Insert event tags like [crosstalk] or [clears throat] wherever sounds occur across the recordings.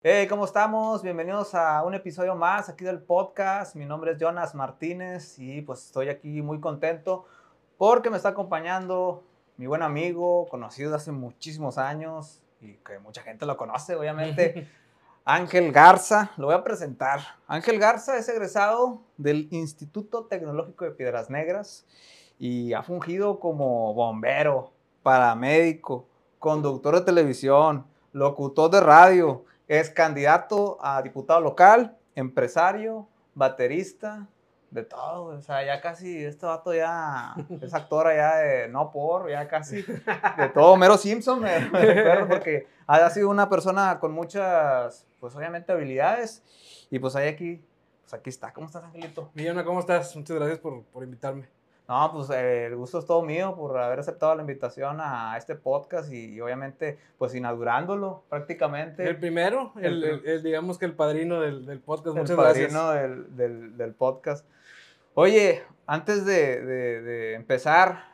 Hey, ¿cómo estamos? Bienvenidos a un episodio más aquí del podcast. Mi nombre es Jonas Martínez y pues estoy aquí muy contento porque me está acompañando mi buen amigo, conocido hace muchísimos años y que mucha gente lo conoce, obviamente, [laughs] Ángel Garza. Lo voy a presentar. Ángel Garza es egresado del Instituto Tecnológico de Piedras Negras y ha fungido como bombero, paramédico, conductor de televisión, locutor de radio, es candidato a diputado local, empresario, baterista, de todo. O sea, ya casi, este vato ya [laughs] es actor ya de no por, ya casi [laughs] de todo. Mero Simpson, me, me recuerdo, porque ha sido una persona con muchas, pues obviamente habilidades. Y pues ahí aquí, pues aquí está. ¿Cómo estás, Angelito? Millona, ¿cómo estás? Muchas gracias por, por invitarme. No, pues eh, el gusto es todo mío por haber aceptado la invitación a este podcast y, y obviamente pues inaugurándolo prácticamente. El primero, el, El- el- el, digamos que el padrino del, del podcast. el Muchas padrino gracias. del, del, del podcast. Oye, antes de, de- de empezar,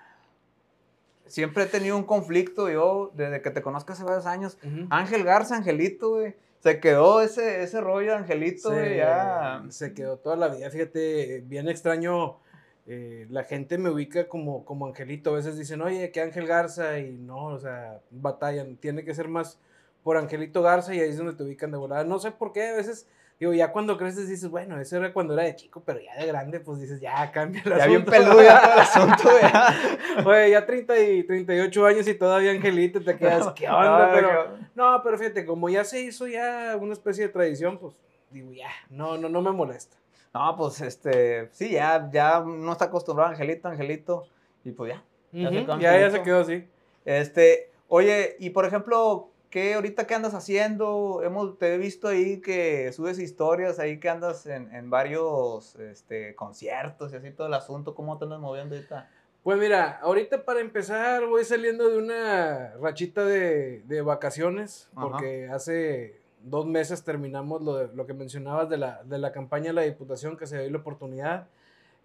siempre he tenido un conflicto yo, desde que te conozco hace varios años. Ángel Garza, Angelito, güey. Se quedó ese, ese rollo de Angelito, güey, se, ya. se quedó toda la vida. Fíjate, bien extraño. Eh, la gente me ubica como, como Angelito. A veces dicen, oye, que Ángel Garza. Y no, o sea, batallan. Tiene que ser más por Angelito Garza y ahí es donde te ubican de volada. No sé por qué, a veces. Digo, ya cuando creces dices, bueno, eso era cuando era de chico, pero ya de grande, pues dices, ya cambia el Ya bien asunto". peludo ya todo el [laughs] asunto, ya. Oye, ya 30 y 38 años y todavía Angelito, te quedas, ¿qué [laughs] onda? Ay, Pero, no, pero fíjate, como ya se hizo ya una especie de tradición, pues digo, ya, no, no, no me molesta. No, pues este, sí, ya, ya no está acostumbrado Angelito, Angelito, y pues ya. Ya se Ujú, quedó ya, ya se quedó así. Este, oye, y por ejemplo, ¿qué ahorita qué andas haciendo? Hemos, te he visto ahí que subes historias ahí que andas en, en varios este, conciertos y así todo el asunto, ¿cómo te andas moviendo ahorita? Pues mira, ahorita para empezar voy saliendo de una rachita de, de vacaciones, Ajá. porque hace dos meses terminamos lo, de- lo que mencionabas de la, de la campaña de la Diputación, que se dio la oportunidad.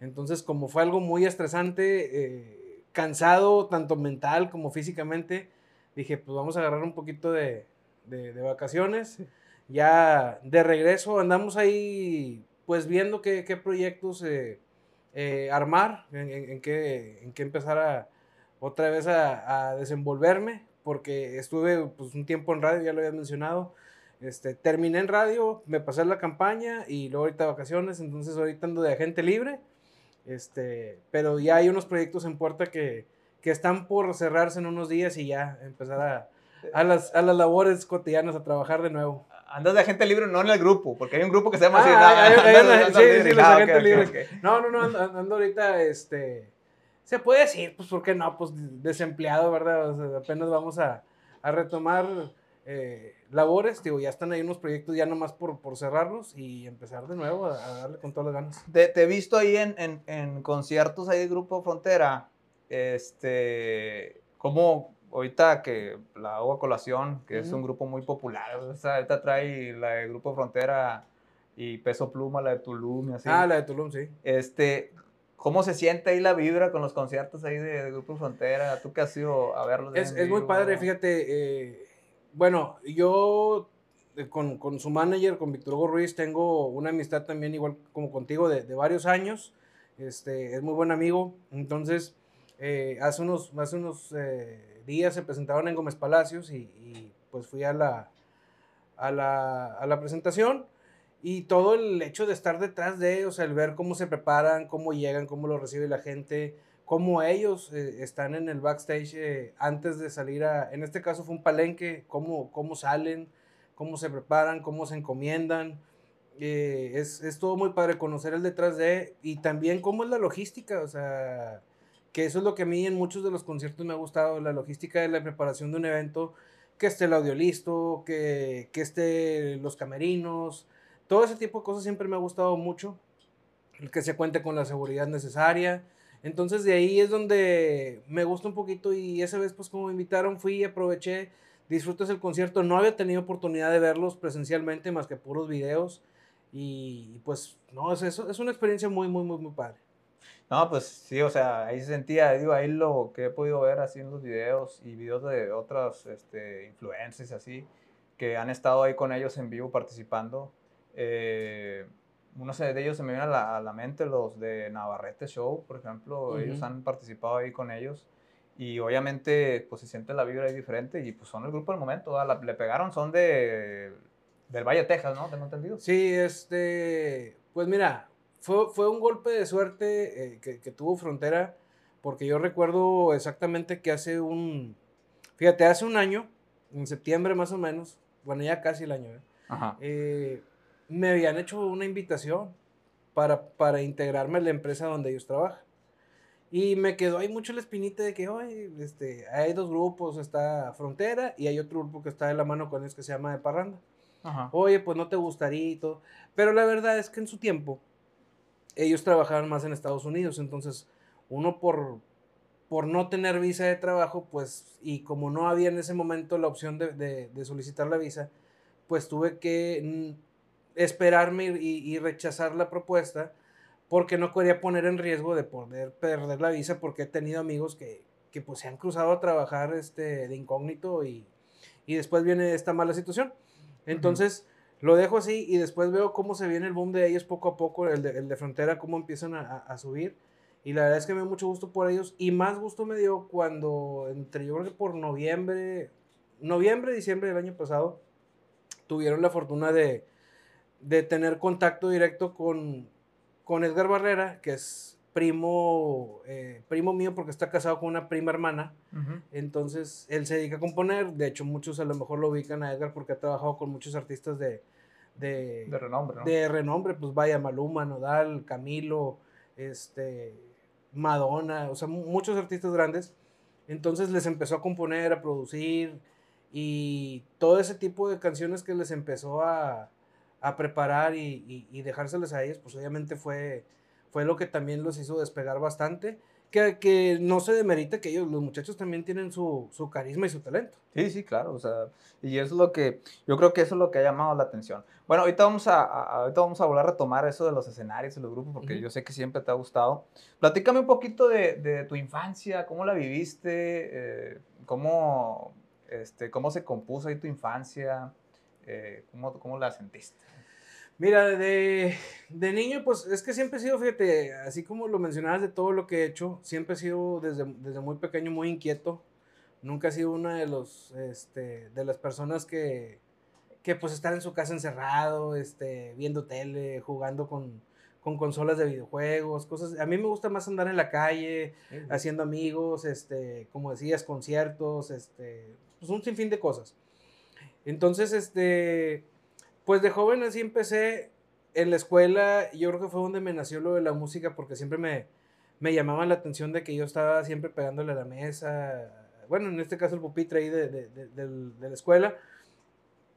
Entonces, como fue algo muy estresante, eh, cansado tanto mental como físicamente, dije, pues vamos a agarrar un poquito de, de- de vacaciones. Ya de regreso andamos ahí, pues viendo qué, qué proyectos eh, eh, armar, en, en- en qué, en qué empezar a otra vez a, a desenvolverme, porque estuve pues, un tiempo en radio, ya lo habías mencionado. Este, terminé en radio, me pasé la campaña y luego ahorita vacaciones, entonces ahorita ando de agente libre. Este, pero ya hay unos proyectos en puerta que, que están por cerrarse en unos días y ya empezar a, a, las, a las labores cotidianas, a trabajar de nuevo. Andas de agente libre, no en el grupo, porque hay un grupo que se llama así. No, no, no, ando, ando ahorita, este, se puede decir, pues, ¿por qué no? Pues, desempleado, ¿verdad? O sea, apenas vamos a, a retomar eh, labores, digo, ya están ahí unos proyectos ya nomás por, por cerrarlos y empezar de nuevo a, a darle con todas las ganas. Te, te he visto ahí en, en, en conciertos ahí del Grupo Frontera, este, como ahorita que la hago a colación, que es un grupo muy popular, o sea, ahorita trae la de Grupo Frontera y Peso Pluma, la de Tulum y así. Ah, la de Tulum, sí. Este, ¿cómo se siente ahí la vibra con los conciertos ahí de, de Grupo Frontera? ¿Tú que has ido a verlos? Es, es muy padre, fíjate. eh, bueno, yo eh, con, con su manager, con Víctor Hugo Ruiz, tengo una amistad también igual como contigo de, de varios años. Este, es muy buen amigo. Entonces, eh, hace unos, hace unos eh, días se presentaron en Gómez Palacios y, y, pues fui a la, a la, a la presentación. Y todo el hecho de estar detrás de ellos, el ver cómo se preparan, cómo llegan, cómo lo recibe la gente, cómo ellos eh, están en el backstage eh, antes de salir a, en este caso fue un palenque, cómo, cómo salen, cómo se preparan, cómo se encomiendan. Eh, es, es todo muy padre conocer el detrás de y también cómo es la logística, o sea, que eso es lo que a mí en muchos de los conciertos me ha gustado, la logística de la preparación de un evento, que esté el audio listo, que, que esté los camerinos, todo ese tipo de cosas siempre me ha gustado mucho, que se cuente con la seguridad necesaria. Entonces de ahí es donde me gusta un poquito y esa vez pues como me invitaron fui y aproveché, disfrutas el concierto, no había tenido oportunidad de verlos presencialmente más que puros videos y pues no, es, es, es una experiencia muy, muy, muy, muy padre. No, pues sí, o sea, ahí se sentía, digo, ahí lo que he podido ver así en los videos y videos de otras este, influencers así, que han estado ahí con ellos en vivo participando. Eh, unos de ellos se me vienen a la, a la, mente, los de Navarrete Show, por ejemplo, ellos han participado ahí con ellos y obviamente pues se siente la vibra ahí diferente y pues son el grupo del momento, la, le pegaron, son de del Valle de Texas, ¿no? ¿Tengo entendido? Sí, este, pues mira, fue, fue un golpe de suerte eh, que, que, tuvo Frontera, porque yo recuerdo exactamente que hace un, fíjate, hace un año, en septiembre más o menos, bueno, ya casi el año, ¿eh? Ajá. Eh, me habían hecho una invitación para, para integrarme a la empresa donde ellos trabajan. Y me quedó ahí mucho la espinita de que, oye, este, hay dos grupos, está Frontera y hay otro grupo que está de la mano con ellos que se llama De Parranda. Ajá. Oye, pues no te gustaría y todo. Pero la verdad es que en su tiempo ellos trabajaban más en Estados Unidos, entonces uno por, por no tener visa de trabajo, pues, y como no había en ese momento la opción de, de, de solicitar la visa, pues tuve que esperarme y, y, rechazar la propuesta porque no quería poner en riesgo de poder perder la visa porque he tenido amigos que, que pues se han cruzado a trabajar este, de incógnito y, y después viene esta mala situación. Entonces, uh -huh. lo dejo así y después veo cómo se viene el boom de ellos poco a poco, el de, el de frontera, cómo empiezan a, a, subir. Y la verdad es que me dio mucho gusto por ellos. Y más gusto me dio cuando, entre yo creo que por noviembre, noviembre, diciembre del año pasado, tuvieron la fortuna de, de tener contacto directo con, con Edgar Barrera, que es primo, eh, primo mío porque está casado con una prima hermana. Uh -huh. Entonces, él se dedica a componer. De hecho, muchos a lo mejor lo ubican a Edgar porque ha trabajado con muchos artistas de, de, de renombre. ¿no? De renombre, pues vaya, Maluma, Nodal, Camilo, este, Madonna, o sea, muchos artistas grandes. Entonces les empezó a componer, a producir y todo ese tipo de canciones que les empezó a, a preparar y, y, y, dejárselas a ellos, pues obviamente fue, fue lo que también los hizo despegar bastante. Que, que no se demerita que ellos, los muchachos también tienen su, su, carisma y su talento. Sí, sí, claro, o sea, y eso es lo que, yo creo que eso es lo que ha llamado la atención. Bueno, ahorita vamos a, a ahorita vamos a volver a retomar eso de los escenarios y los grupos, porque uh -huh. yo sé que siempre te ha gustado. Platícame un poquito de, de tu infancia, cómo la viviste, eh, cómo, este, cómo se compuso ahí tu infancia, eh, cómo, cómo la sentiste. Mira, de, de, niño, pues es que siempre he sido, fíjate, así como lo mencionabas de todo lo que he hecho, siempre he sido desde, desde muy pequeño muy inquieto. Nunca he sido una de, los, este, de las personas que, que pues estar en su casa encerrado, este, viendo tele, jugando con, con consolas de videojuegos, cosas. A mí me gusta más andar en la calle, uh -huh. haciendo amigos, este, como decías, conciertos, este, pues un sinfín de cosas. Entonces, este, pues de joven así empecé en la escuela, yo creo que fue donde me nació lo de la música, porque siempre me, me llamaba la atención de que yo estaba siempre pegándole a la mesa, bueno, en este caso el pupitre ahí de, de, de, de la escuela,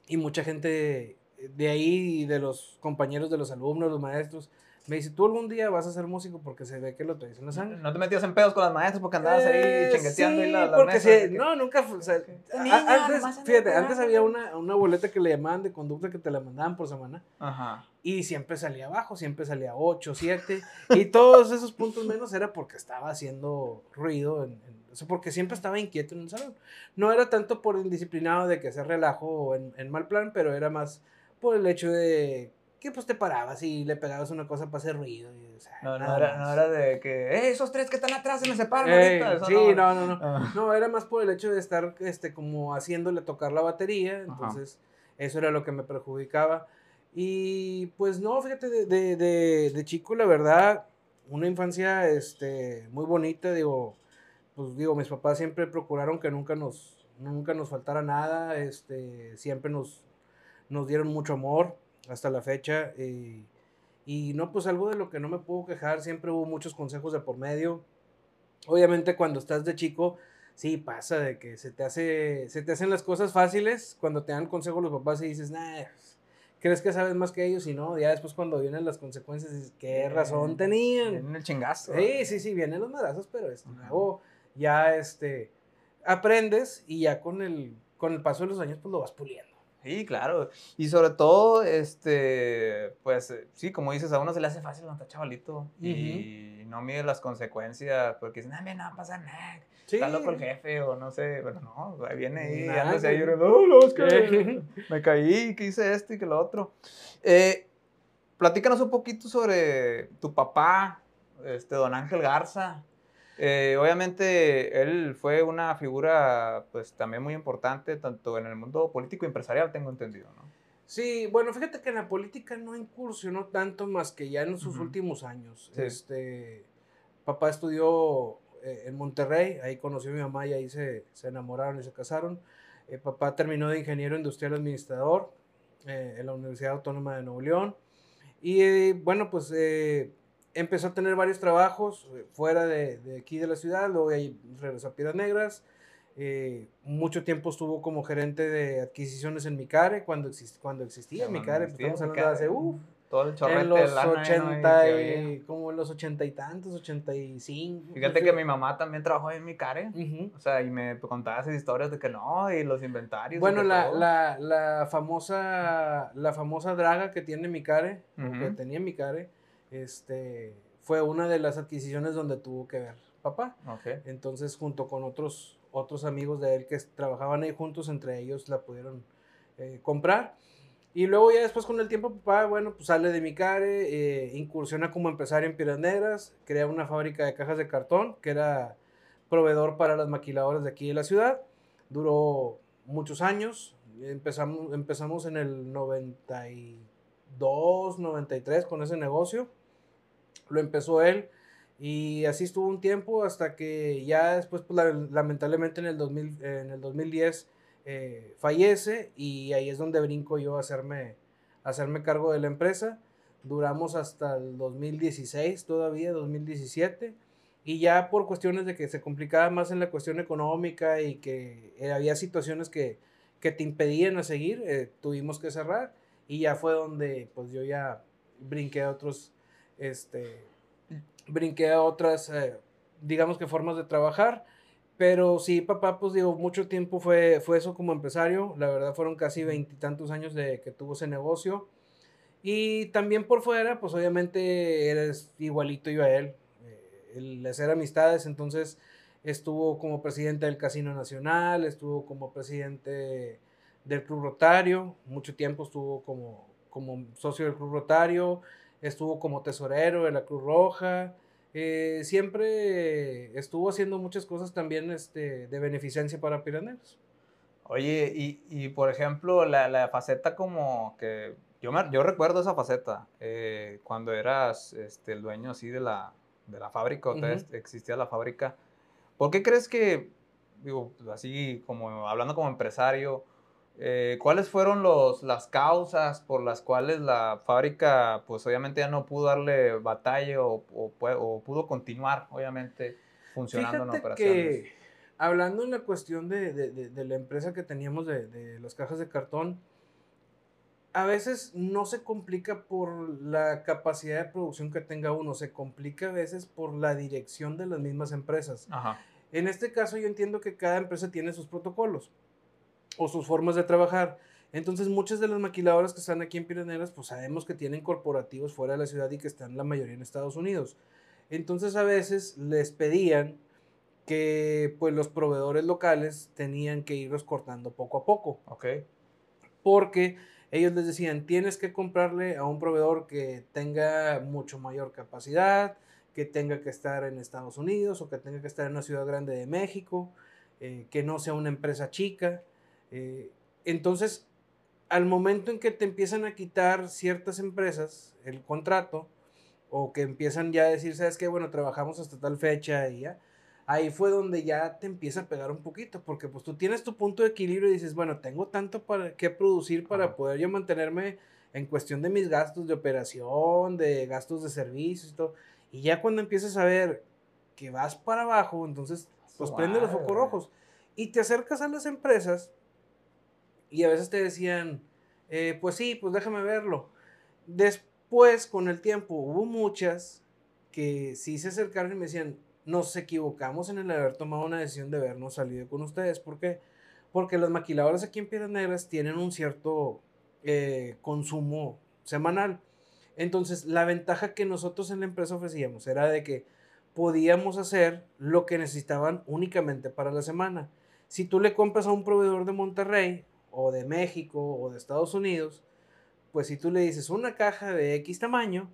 y mucha gente de ahí, de los compañeros de los alumnos, los maestros, me dice, tú algún día vas a ser músico porque se ve que lo traes en la sangre. No te metías en pedos con las maestras porque andabas eh, ahí chengueteando sí, y la, la porque sí, no, nunca, o sea, Niño, antes, fíjate, antes había una, una boleta que le llamaban de conducta que te la mandaban por semana. Ajá. Y siempre salía abajo, siempre salía 8, 7. y todos esos puntos menos era porque estaba haciendo ruido, en, en, o sea, porque siempre estaba inquieto en el salón. No era tanto por indisciplinado de que hacer relajo o en, en mal plan, pero era más por el hecho de que pues te parabas y le pegabas una cosa para hacer ruido. Y, o sea, no, no era, no, era, de que, eh, esos tres que están atrás se me separan ahorita. Eso sí, no, no, no. Ah. No, era más por el hecho de estar este, como haciéndole tocar la batería. Entonces, Ajá. eso era lo que me perjudicaba. Y pues no, fíjate, de, de, de, de, chico, la verdad, una infancia este, muy bonita, digo, pues digo, mis papás siempre procuraron que nunca nos, nunca nos faltara nada, este, siempre nos, nos dieron mucho amor hasta la fecha. Eh, y no, pues algo de lo que no me puedo quejar, siempre hubo muchos consejos de por medio. Obviamente cuando estás de chico, sí pasa de que se te, hace, se te hacen las cosas fáciles cuando te dan consejos los papás y dices, nah, crees que sabes más que ellos y no, ya después cuando vienen las consecuencias, dices, qué razón tenían. Vienen el chingazo. Sí, sí, sí, vienen los madrazos, pero este, uh -huh. luego ya este, aprendes y ya con el, con el paso de los años pues lo vas puliendo. Sí, claro. Y sobre todo, este, pues, sí, como dices, a uno se le hace fácil está chavalito uh -huh. y no mide las consecuencias porque dicen, ah, no va a pasar nada. está loco el jefe o no sé, pero no, ahí viene ahí, andas ahí llorando, no, es que [laughs] me caí, que hice esto y que lo otro. Eh, platícanos un poquito sobre tu papá, este, don Ángel Garza. Eh, obviamente él fue una figura pues también muy importante tanto en el mundo político y empresarial, tengo entendido, ¿no? Sí, bueno, fíjate que en la política no incursionó tanto más que ya en sus últimos años. Este, papá estudió eh, en Monterrey, ahí conoció a mi mamá y ahí se, se enamoraron y se casaron. Eh, papá terminó de ingeniero industrial administrador eh, en la Universidad Autónoma de Nuevo León. Y bueno, pues empezó a tener varios trabajos fuera de, de, aquí de la ciudad, luego ahí regresó a Piedras Negras eh, mucho tiempo estuvo como gerente de adquisiciones en Micare, cuando, cuando existía Micare, pues, estamos hablando de hace, uff, todo el en los 80 y, como en los 80 y tantos, 85. Fíjate que mi mamá también trabajó en Micare, o sea, y me contaba esas historias de que no, y los inventarios. Bueno, la, la, la, famosa, la famosa draga que tiene Micare, que tenía Micare, este, fue una de las adquisiciones donde tuvo que ver papá. Entonces, junto con otros otros amigos de él que trabajaban ahí juntos, entre ellos la pudieron eh, comprar. Y luego ya después con el tiempo, papá, bueno, pues sale de Micare, eh, incursiona como empresario en Piedras Negras, crea una fábrica de cajas de cartón, que era proveedor para las maquiladoras de aquí de la ciudad. Duró muchos años, empezamos, empezamos en el 92, 93 con ese negocio. Lo empezó él y así estuvo un tiempo hasta que ya después, pues, lamentablemente en el, 2000, en el 2010 eh, fallece y ahí es donde brinco yo a hacerme, hacerme cargo de la empresa. Duramos hasta el 2016 todavía, 2017. Y ya por cuestiones de que se complicaba más en la cuestión económica y que eh, había situaciones que, que, te impedían a seguir, eh, tuvimos que cerrar. Y ya fue donde pues yo ya brinqué a otros este, brinqué a otras, eh, digamos que formas de trabajar. Pero sí, papá, pues digo, mucho tiempo fue, fue eso como empresario. La verdad fueron casi veintitantos años de que tuvo ese negocio. Y también por fuera, pues obviamente eres igualito yo a él. Eh, el hacer amistades, entonces estuvo como presidente del Casino Nacional, estuvo como presidente del Club Rotario, mucho tiempo estuvo como, como socio del Club Rotario, estuvo como tesorero de la Cruz Roja, eh, siempre estuvo haciendo muchas cosas también este, de beneficencia para piraneros. Oye, y, y por ejemplo, la, la, faceta como que yo, me, yo recuerdo esa faceta eh, cuando eras este, el dueño así de la, de la fábrica, o existía la fábrica. ¿Por qué crees que, digo, así como hablando como empresario, eh, ¿Cuáles fueron los, las causas por las cuales la fábrica, pues obviamente ya no pudo darle batalla o, o, pudo continuar, obviamente, funcionando en operaciones? Que, hablando en la cuestión de, de, de, la empresa que teníamos de, las cajas de cartón, a veces no se complica por la capacidad de producción que tenga uno, se complica a veces por la dirección de las mismas empresas. Ajá. En este caso yo entiendo que cada empresa tiene sus protocolos o sus formas de trabajar. Entonces, muchas de las maquiladoras que están aquí en Pirineras, pues sabemos que tienen corporativos fuera de la ciudad y que están la mayoría en Estados Unidos. Entonces, a veces les pedían que pues los proveedores locales tenían que irlos cortando poco a poco. Ok. Porque ellos les decían, tienes que comprarle a un proveedor que tenga mucho mayor capacidad, que tenga que estar en Estados Unidos o que tenga que estar en una ciudad grande de México, eh, que no sea una empresa chica. Eh, entonces, al momento en que te empiezan a quitar ciertas empresas el contrato, o que empiezan ya a decir, sabes qué, bueno, trabajamos hasta tal fecha y ya, ahí fue donde ya te empieza a pegar un poquito, porque pues tú tienes tu punto de equilibrio y dices, bueno, tengo tanto para que producir para poder yo mantenerme en cuestión de mis gastos de operación, de gastos de servicios y todo. Y ya cuando empiezas a ver que vas para abajo, entonces pues prende los focos rojos y te acercas a las empresas y a veces te decían, eh, pues sí, pues déjame verlo. Después, con el tiempo, hubo muchas que sí se acercaron y me decían, nos equivocamos en el haber tomado una decisión de habernos salido con ustedes. ¿Por qué? Porque las maquiladoras aquí en Piedras Negras tienen un cierto eh, consumo semanal. Entonces, la ventaja que nosotros en la empresa ofrecíamos era de que podíamos hacer lo que necesitaban únicamente para la semana. Si tú le compras a un proveedor de Monterrey o de México o de Estados Unidos, pues si tú le dices una caja de X tamaño,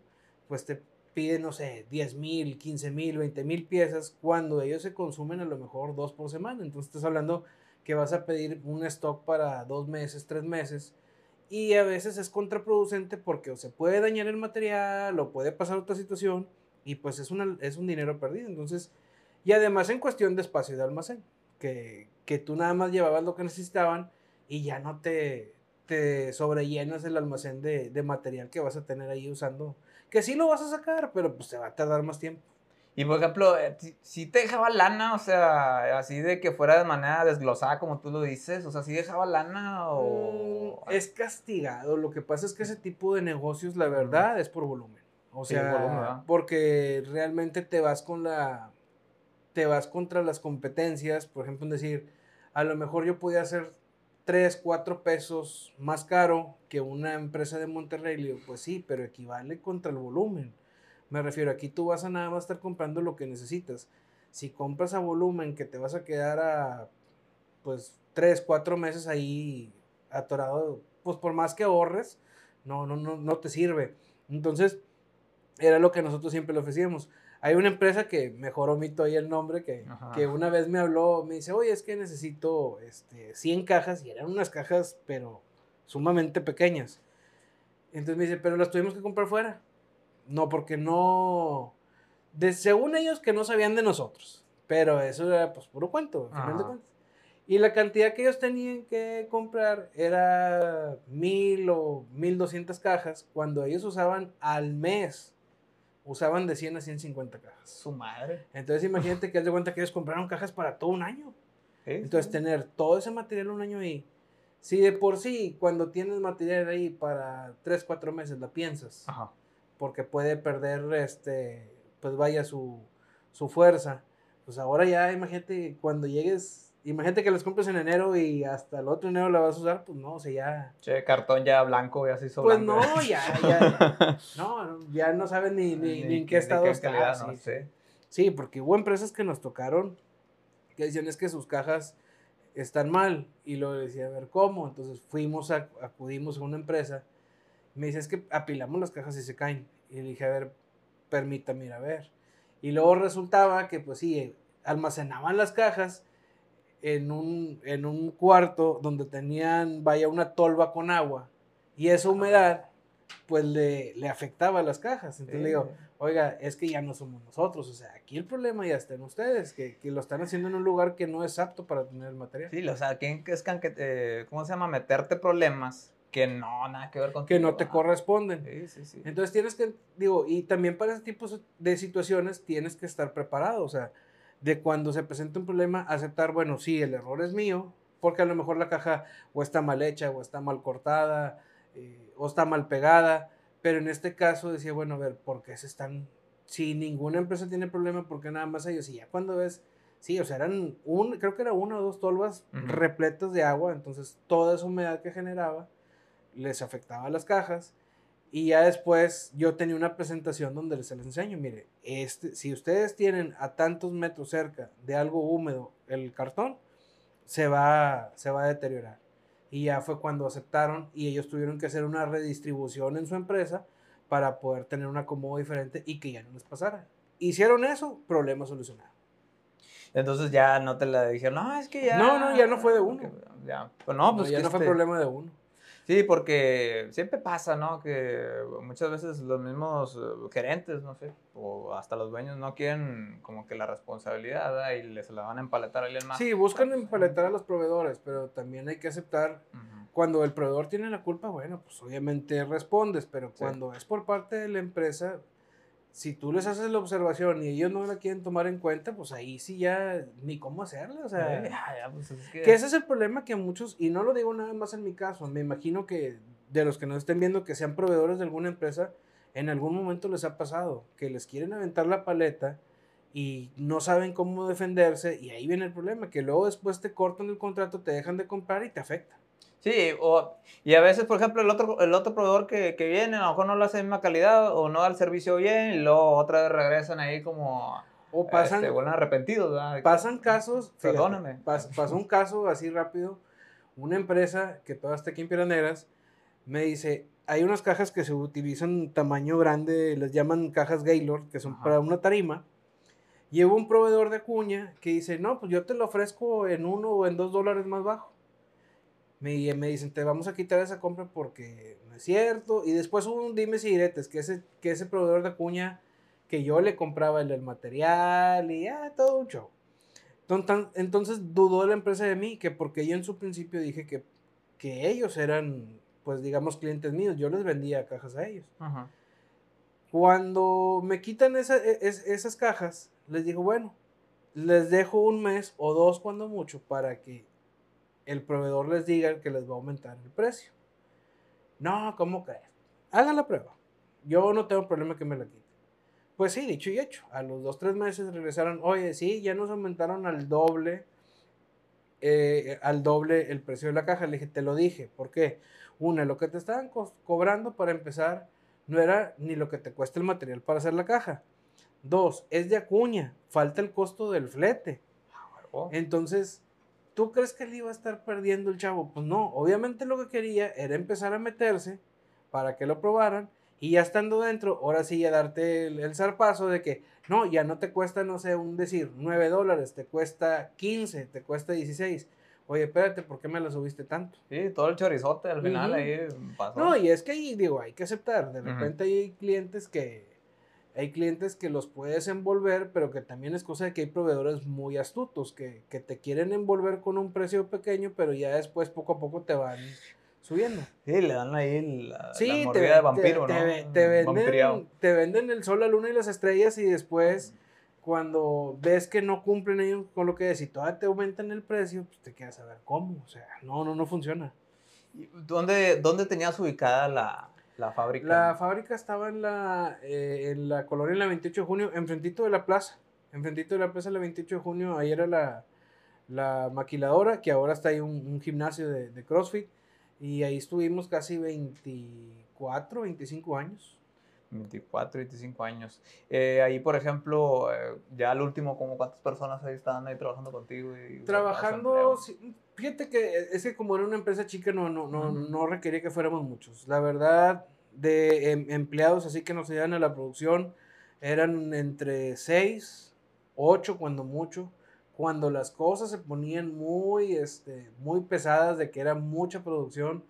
pues te pide, no sé, 10 mil, 15 mil, 20 mil piezas, cuando ellos se consumen a lo mejor dos por semana. Entonces estás hablando que vas a pedir un stock para dos meses, tres meses, y a veces es contraproducente porque se puede dañar el material o puede pasar otra situación y pues es, una, es un dinero perdido. Entonces, y además en cuestión de espacio de almacén, que, que tú nada más llevabas lo que necesitaban y ya no te, te sobrellenas el almacén de, de, material que vas a tener ahí usando, que sí lo vas a sacar, pero pues te va a tardar más tiempo. Y por ejemplo, eh, si te dejaba lana, o sea, así de que fuera de manera desglosada, como tú lo dices, o sea, si dejaba lana o... Mm, es castigado, lo que pasa es que ese tipo de negocios, la verdad, es por volumen. O sea, porque realmente te vas con la... te vas contra las competencias, por ejemplo, en decir, a lo mejor yo podía hacer 3, 4 pesos más caro que una empresa de Monterrey, pues sí, pero equivale contra el volumen. Me refiero, aquí tú vas a nada más estar comprando lo que necesitas. Si compras a volumen que te vas a quedar a, pues, tres, cuatro meses ahí atorado, pues por más que ahorres, no, no, no, no te sirve. Entonces, era lo que nosotros siempre le ofrecíamos. Hay una empresa que mejor omito ahí el nombre, que, que, una vez me habló, me dice, oye, es que necesito este, 100 cajas, y eran unas cajas, pero sumamente pequeñas. Entonces me dice, pero las tuvimos que comprar fuera. No, porque no. De, según ellos que no sabían de nosotros. Pero eso era pues puro cuento, final de cuentas. Y la cantidad que ellos tenían que comprar era mil o mil doscientas cajas, cuando ellos usaban al mes, usaban de 100 a 150 cajas. Su madre. Entonces imagínate que haz de cuenta que ellos compraron cajas para todo un año. Entonces tener todo ese material un año ahí. Si de por sí, cuando tienes material ahí para 3, 4 meses, la piensas. Ajá porque puede perder, este, pues vaya su, su fuerza. Pues ahora ya, imagínate, cuando llegues, imagínate que los compres en enero y hasta el otro enero la vas a usar, pues no, o sea, ya... Che, cartón ya blanco, y así hizo Pues no, ya, ya, [laughs] no, ya no saben ni, ni, ni, en qué estado está. sí, sí. sí, porque hubo empresas que nos tocaron que decían es que sus cajas están mal y lo decía, a ver, ¿cómo? Entonces fuimos, a, acudimos a una empresa me dice, es que apilamos las cajas y se caen. Y le dije, a ver, permítame ir a ver. Y luego resultaba que, pues sí, almacenaban las cajas en un, en un cuarto donde tenían, vaya, una tolva con agua. Y esa humedad, pues le, le afectaba a las cajas. Entonces le digo, oiga, es que ya no somos nosotros. O sea, aquí el problema ya está en ustedes, que, que lo están haciendo en un lugar que no es apto para tener el material. Sí, o sea, ¿quién es que, eh, ¿cómo se llama? Meterte problemas que no, nada que ver con Que no te corresponden. Sí, sí, sí. Entonces tienes que, digo, y también para ese tipo de situaciones tienes que estar preparado, o sea, de cuando se presenta un problema, aceptar, bueno, sí, el error es mío, porque a lo mejor la caja o está mal hecha, o está mal cortada, eh, o está mal pegada, pero en este caso decía, bueno, a ver, ¿por qué se están, si ninguna empresa tiene problema, ¿por qué nada más ellos? Y ya cuando ves, sí, o sea, eran un, creo que era una o dos tolvas repletas de agua, entonces toda esa humedad que generaba, les afectaba las cajas. Y ya después yo tenía una presentación donde se les enseño, mire, este, si ustedes tienen a tantos metros cerca de algo húmedo el cartón, se va, se va a deteriorar. Y ya fue cuando aceptaron y ellos tuvieron que hacer una redistribución en su empresa para poder tener un acomodo diferente y que ya no les pasara. Hicieron eso, problema solucionado. Entonces ya no te la dijeron, no, es que ya... No, no, ya no fue de uno. Ya, pues no, pues ya no fue este problema de uno. Sí, porque siempre pasa, ¿no? Que muchas veces los mismos eh, gerentes, no sé, o hasta los dueños no quieren como que la responsabilidad ¿verdad? y les la van a empaletar a alguien más. Sí, buscan empaletar a los proveedores, pero también hay que aceptar cuando el proveedor tiene la culpa, bueno, pues obviamente respondes, pero cuando es por parte de la empresa, si tú les haces la observación y ellos no la quieren tomar en cuenta, pues ahí sí ya ni cómo hacerla. O sea, [laughs] pues que... ese es el problema que muchos, y no lo digo nada más en mi caso, me imagino que de los que nos estén viendo que sean proveedores de alguna empresa, en algún momento les ha pasado que les quieren aventar la paleta y no saben cómo defenderse y ahí viene el problema, que luego después te cortan el contrato, te dejan de comprar y te afecta. Sí, o, y a veces, por ejemplo, el otro, el otro proveedor que, viene, a lo mejor no lo hace de misma calidad o no da el servicio bien y luego otra vez regresan ahí como... O pasan, este, vuelven arrepentidos, ¿verdad? pasan casos, fíjate, Perdóname. pas- pasó un caso así rápido, una empresa que todavía está aquí en Piraneras, me dice, hay unas cajas que se utilizan tamaño grande, les llaman cajas Gaylord, que son Ajá. para una tarima. Llevo un proveedor de cuña que dice, no, pues yo te lo ofrezco en uno o en dos dólares más bajo. Me, me dicen, te vamos a quitar esa compra porque no es cierto. Y después hubo un dimes y diretes, que ese, que ese proveedor de cuña que yo le compraba el, el material y ya, todo un show. Entonces, dudó la empresa de mí, que porque yo en su principio dije que, que ellos eran, pues digamos, clientes míos, yo les vendía cajas a ellos. Ajá. Cuando me quitan esa- e- es- esas cajas, les digo, bueno, les dejo un mes o dos cuando mucho para que el proveedor les diga que les va a aumentar el precio. No, ¿cómo crees? Hagan la prueba. Yo no tengo problema que me la quiten. Pues sí, dicho y hecho. A los dos, tres meses regresaron, oye, sí, ya nos aumentaron al doble, eh, al doble el precio de la caja. Le dije, te lo dije. ¿Por qué? Una, lo que te estaban co- cobrando para empezar no era ni lo que te cuesta el material para hacer la caja. Dos, es de acuña, falta el costo del flete. Oh, Entonces, ¿tú crees que él iba a estar perdiendo el chavo? Pues no, obviamente lo que quería era empezar a meterse para que lo probaran y ya estando dentro, ahora sí ya darte el, el zarpazo de que no, ya no te cuesta, no sé, un decir, 9 dólares, te cuesta 15, te cuesta 16. Oye, espérate, ¿por qué me la subiste tanto? Sí, todo el chorizote al final ahí pasó. No, y es que ahí, digo, hay que aceptar. De repente hay clientes que. Hay clientes que los puedes envolver, pero que también es cosa de que hay proveedores muy astutos que, que te quieren envolver con un precio pequeño, pero ya después poco a poco te van subiendo. Sí, le dan ahí la, Sí, la te, mordida te- de vampiro, te, ¿no? te venden, te venden el sol, la luna y las estrellas y después cuando ves que no cumplen ellos con lo que es y todavía te aumentan el precio, pues te quedas a ver cómo. O sea, no, no, no funciona. ¿Y ¿Dónde, dónde tenías ubicada la, la fábrica? La fábrica estaba en la, eh, en la colonia en la 28 de junio, enfrentito de la plaza. Enfrentito de la plaza, la 28 de junio, ahí era la, la maquiladora, que ahora está ahí un, un gimnasio de, de CrossFit. Y ahí estuvimos casi 24, 25 años. 24, 25 años. Eh, ahí, por ejemplo, eh, ya al último, como ¿cuántas personas ahí estaban ahí trabajando contigo? Y, Trabajando, sí, fíjate que es que como era una empresa chica no, no, no, Ujú. no requería que fuéramos muchos. La verdad, de em- empleados así que nos ayudan a la producción, eran entre 6, 8 cuando mucho. Cuando las cosas se ponían muy, este, muy pesadas, de que era mucha producción,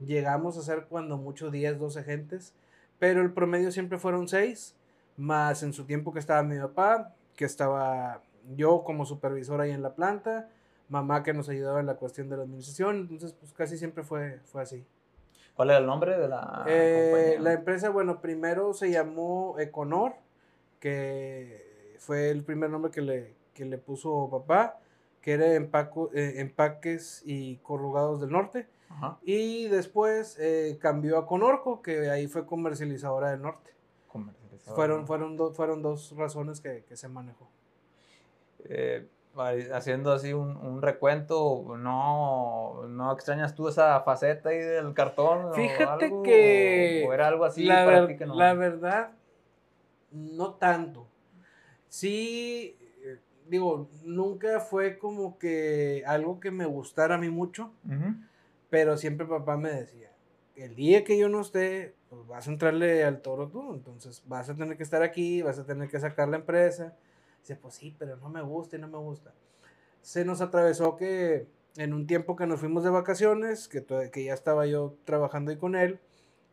llegamos a ser cuando mucho 10, 12 gentes, pero el promedio siempre fueron 6, más en su tiempo que estaba mi papá, que estaba yo como supervisor ahí en la planta, mamá que nos ayudaba en la cuestión de la administración, entonces pues casi siempre fue, fue así. ¿Cuál era el nombre de la Eh, compañía? la empresa, bueno, primero se llamó Econor, que fue el primer nombre que le, que le puso papá, que era empaco- eh, empaques y corrugados del norte. Ajá, Y después eh, cambió a Conorco, que ahí fue comercializadora del norte. Fueron, fueron, do- fueron dos razones que, que se manejó. Eh, haciendo así un, un recuento, ¿no, ¿no extrañas tú esa faceta ahí del cartón? o Fíjate algo? que ¿O era algo así la, para ver- ti que no? la verdad, no tanto. Sí, eh, digo, nunca fue como que algo que me gustara a mí mucho, Ujú. Pero siempre papá me decía, el día que yo no esté, pues vas a entrarle al toro tú, entonces vas a tener que estar aquí, vas a tener que sacar la empresa. Dice, pues sí, pero no me gusta y no me gusta. Se nos atravesó que en un tiempo que nos fuimos de vacaciones, que, que ya estaba yo trabajando ahí con él,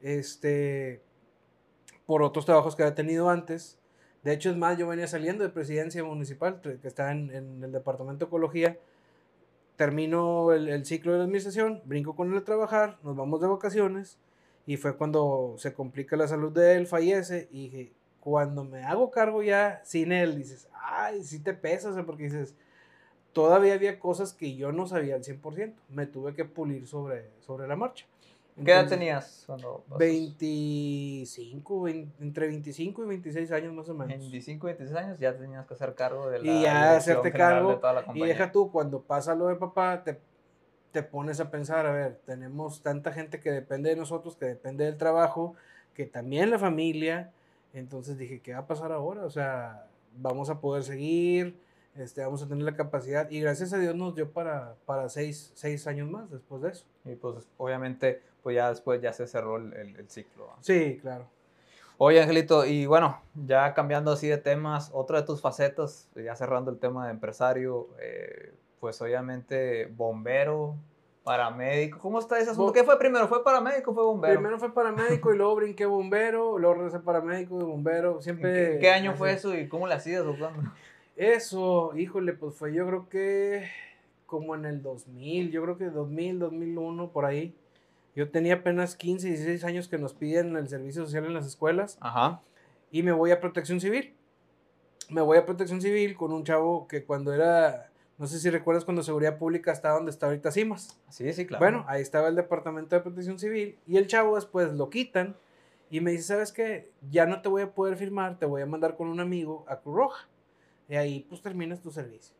este, por otros trabajos que había tenido antes. De hecho, es más, yo venía saliendo de presidencia municipal, que está en, en el departamento de ecología. Termino el, el ciclo de la administración, brinco con él a trabajar, nos vamos de vacaciones y fue cuando se complica la salud de él, fallece y dije, cuando me hago cargo ya sin él, dices, ay, sí te pesas, porque dices, todavía había cosas que yo no sabía al 100%, me tuve que pulir sobre, sobre la marcha. ¿Qué edad tenías cuando pasas? 25, vein- entre 25 y 26 años más o menos. 25, 26 años ya tenías que hacer cargo de la Y ya hacerte cargo, de toda la Y deja tú, cuando pasa lo de papá, te, te pones a pensar, a ver, tenemos tanta gente que depende de nosotros, que depende del trabajo, que también la familia. Entonces dije, ¿qué va a pasar ahora? O sea, vamos a poder seguir, este, vamos a tener la capacidad y gracias a Dios nos dio para, para seis, seis años más después de eso. Y pues obviamente, pues ya después ya se cerró el, el- el ciclo. Sí, claro. Oye, Angelito, y bueno, ya cambiando así de temas, otra de tus facetas, ya cerrando el tema de empresario, eh, pues obviamente bombero, paramédico. ¿Cómo está ese asunto? ¿Qué fue primero? ¿Fue paramédico o fue bombero? Primero fue paramédico y luego brinqué bombero, luego regresé paramédico y bombero. ¿En Siempre. ¿Qué, qué año así. fue eso y cómo le hacías o cuándo? Eso, híjole, pues fue yo creo que como en el 2000, yo creo que 2000, 2001, por ahí. Yo tenía apenas 15, 16 años que nos piden el servicio social en las escuelas Ajá. y me voy a protección civil. Me voy a protección civil con un chavo que cuando era, no sé si recuerdas cuando seguridad pública estaba donde está ahorita CIMAS. Sí, sí, claro. Bueno, ahí estaba el departamento de protección civil y el chavo después lo quitan y me dice, ¿sabes qué? Ya no te voy a poder firmar, te voy a mandar con un amigo a Cruz Roja. Y ahí pues terminas tu servicio.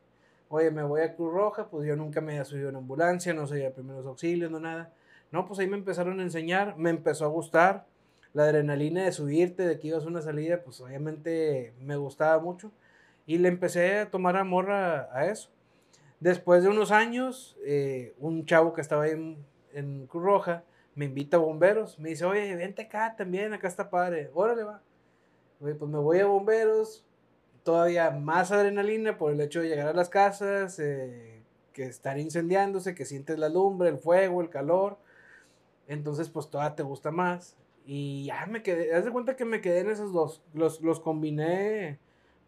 Oye, me voy a Cruz Roja, pues yo nunca me había subido en ambulancia, no soy de primeros auxilios, no nada. No, pues ahí me empezaron a enseñar, me empezó a gustar la adrenalina de subirte, de que ibas a una salida, pues obviamente me gustaba mucho. Y le empecé a tomar amor a, a eso. Después de unos años, eh, un chavo que estaba ahí en, en Cruz Roja me invita a bomberos. Me dice, oye, vente acá también, acá está padre. Órale, va. Oye, pues me voy a bomberos. Todavía más adrenalina por el hecho de llegar a las casas, eh, que estar incendiándose, que sientes la lumbre, el fuego, el calor. Entonces, pues todavía te gusta más. Y ya me quedé, haz de cuenta que me quedé en esos dos. Los, los combiné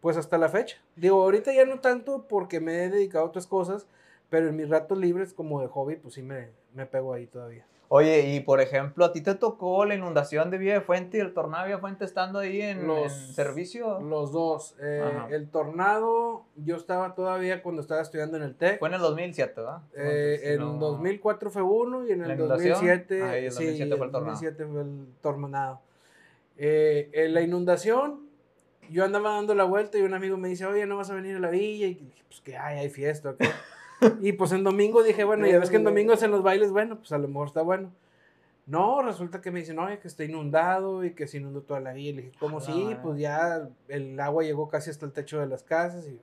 pues hasta la fecha. Digo, ahorita ya no tanto porque me he dedicado a otras cosas, pero en mis ratos libres como de hobby, pues sí me, me pego ahí todavía. Oye, y por ejemplo, ¿a ti te tocó la inundación de Villa de Fuente y el tornado de Villa de Fuente estando ahí en, Los- en servicio? Los dos. eh, el tornado, yo estaba todavía cuando estaba estudiando en el TEC. Fue en el 2007, ¿verdad? Eh, Si en no- 2004 fue uno y en ¿La el inundación? 2007, Ahí, el 2007 sí, fue el tornado. 2007 fue el tornado. Eh, en la inundación, yo andaba dando la vuelta y un amigo me dice, oye, ¿no vas a venir a la villa? Y dije, pues que hay, hay fiesta. ¿o qué?". [laughs] y pues en domingo dije, bueno, ya ves que en domingo hacen los bailes, bueno, pues a lo mejor está bueno. No, resulta que me dicen, oye, que está inundado y que se inundó toda la villa. Y le dije, ¿cómo Ah, sí? madre. Pues ya el agua llegó casi hasta el techo de las casas. Y...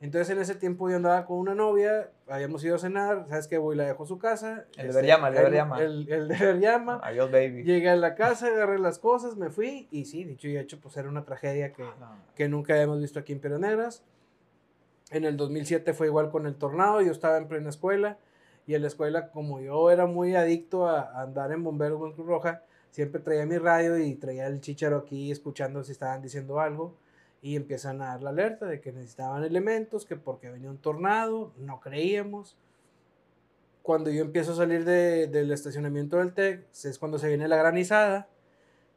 Entonces en ese tiempo yo andaba con una novia, habíamos ido a cenar, ¿sabes qué? Voy y la dejo a su casa. El este, de Llama, el de el- Llama. El, el de Llama. Adiós, baby. Llegué a la casa, agarré las cosas, me fui y sí, dicho y hecho, pues era una tragedia que, No. que nunca habíamos visto aquí en Piedras Negras. En el 2007 fue igual con el tornado, yo estaba en plena escuela y en la escuela como yo era muy adicto a, andar en bomberos en Cruz Roja, siempre traía mi radio y traía el chicharo aquí escuchando si estaban diciendo algo y empiezan a dar la alerta de que necesitaban elementos, que porque venía un tornado, no creíamos. Cuando yo empiezo a salir de- del estacionamiento del TEC, es cuando se viene la granizada,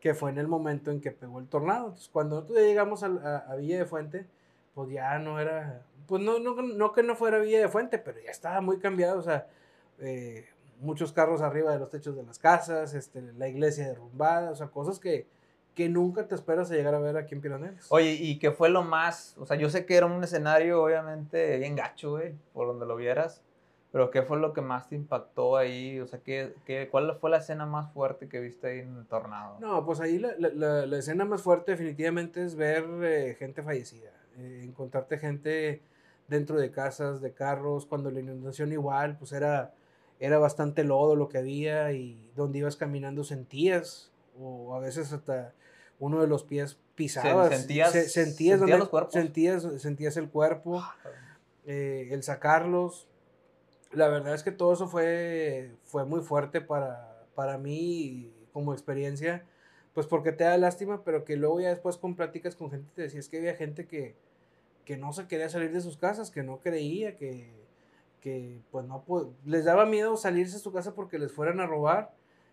que fue en el momento en que pegó el tornado. Entonces, cuando nosotros llegamos a, a- a Villa de Fuente, pues ya no era, pues no, no, no que no fuera Villa de Fuente, pero ya estaba muy cambiado, o sea, eh, muchos carros arriba de los techos de las casas, este, la iglesia derrumbada, o sea, cosas que, que nunca te esperas a llegar a ver aquí en Piraneros. Oye, ¿y qué fue lo más? O sea, yo sé que era un escenario obviamente bien gacho, güey, por donde lo vieras, pero ¿qué fue lo que más te impactó ahí? O sea, ¿qué, qué, ¿cuál fue la escena más fuerte que viste ahí en el tornado? No, pues ahí la, la- la- la escena más fuerte definitivamente es ver eh, gente fallecida, eh, encontrarte gente dentro de casas, de carros, cuando la inundación igual, pues era, era bastante lodo lo que había y donde ibas caminando sentías, o a veces hasta uno de los pies pisabas, sentías- se- sentías, sentías los cuerpos? sentías, sentías el cuerpo, eh, el sacarlos. La verdad es que todo eso fue, fue muy fuerte para, para mí como experiencia, pues porque te da lástima, pero que luego ya después con pláticas con gente te decías que había gente que, que no se quería salir de sus casas, que no creía, que, que pues no les daba miedo salirse de su casa porque les fueran a robar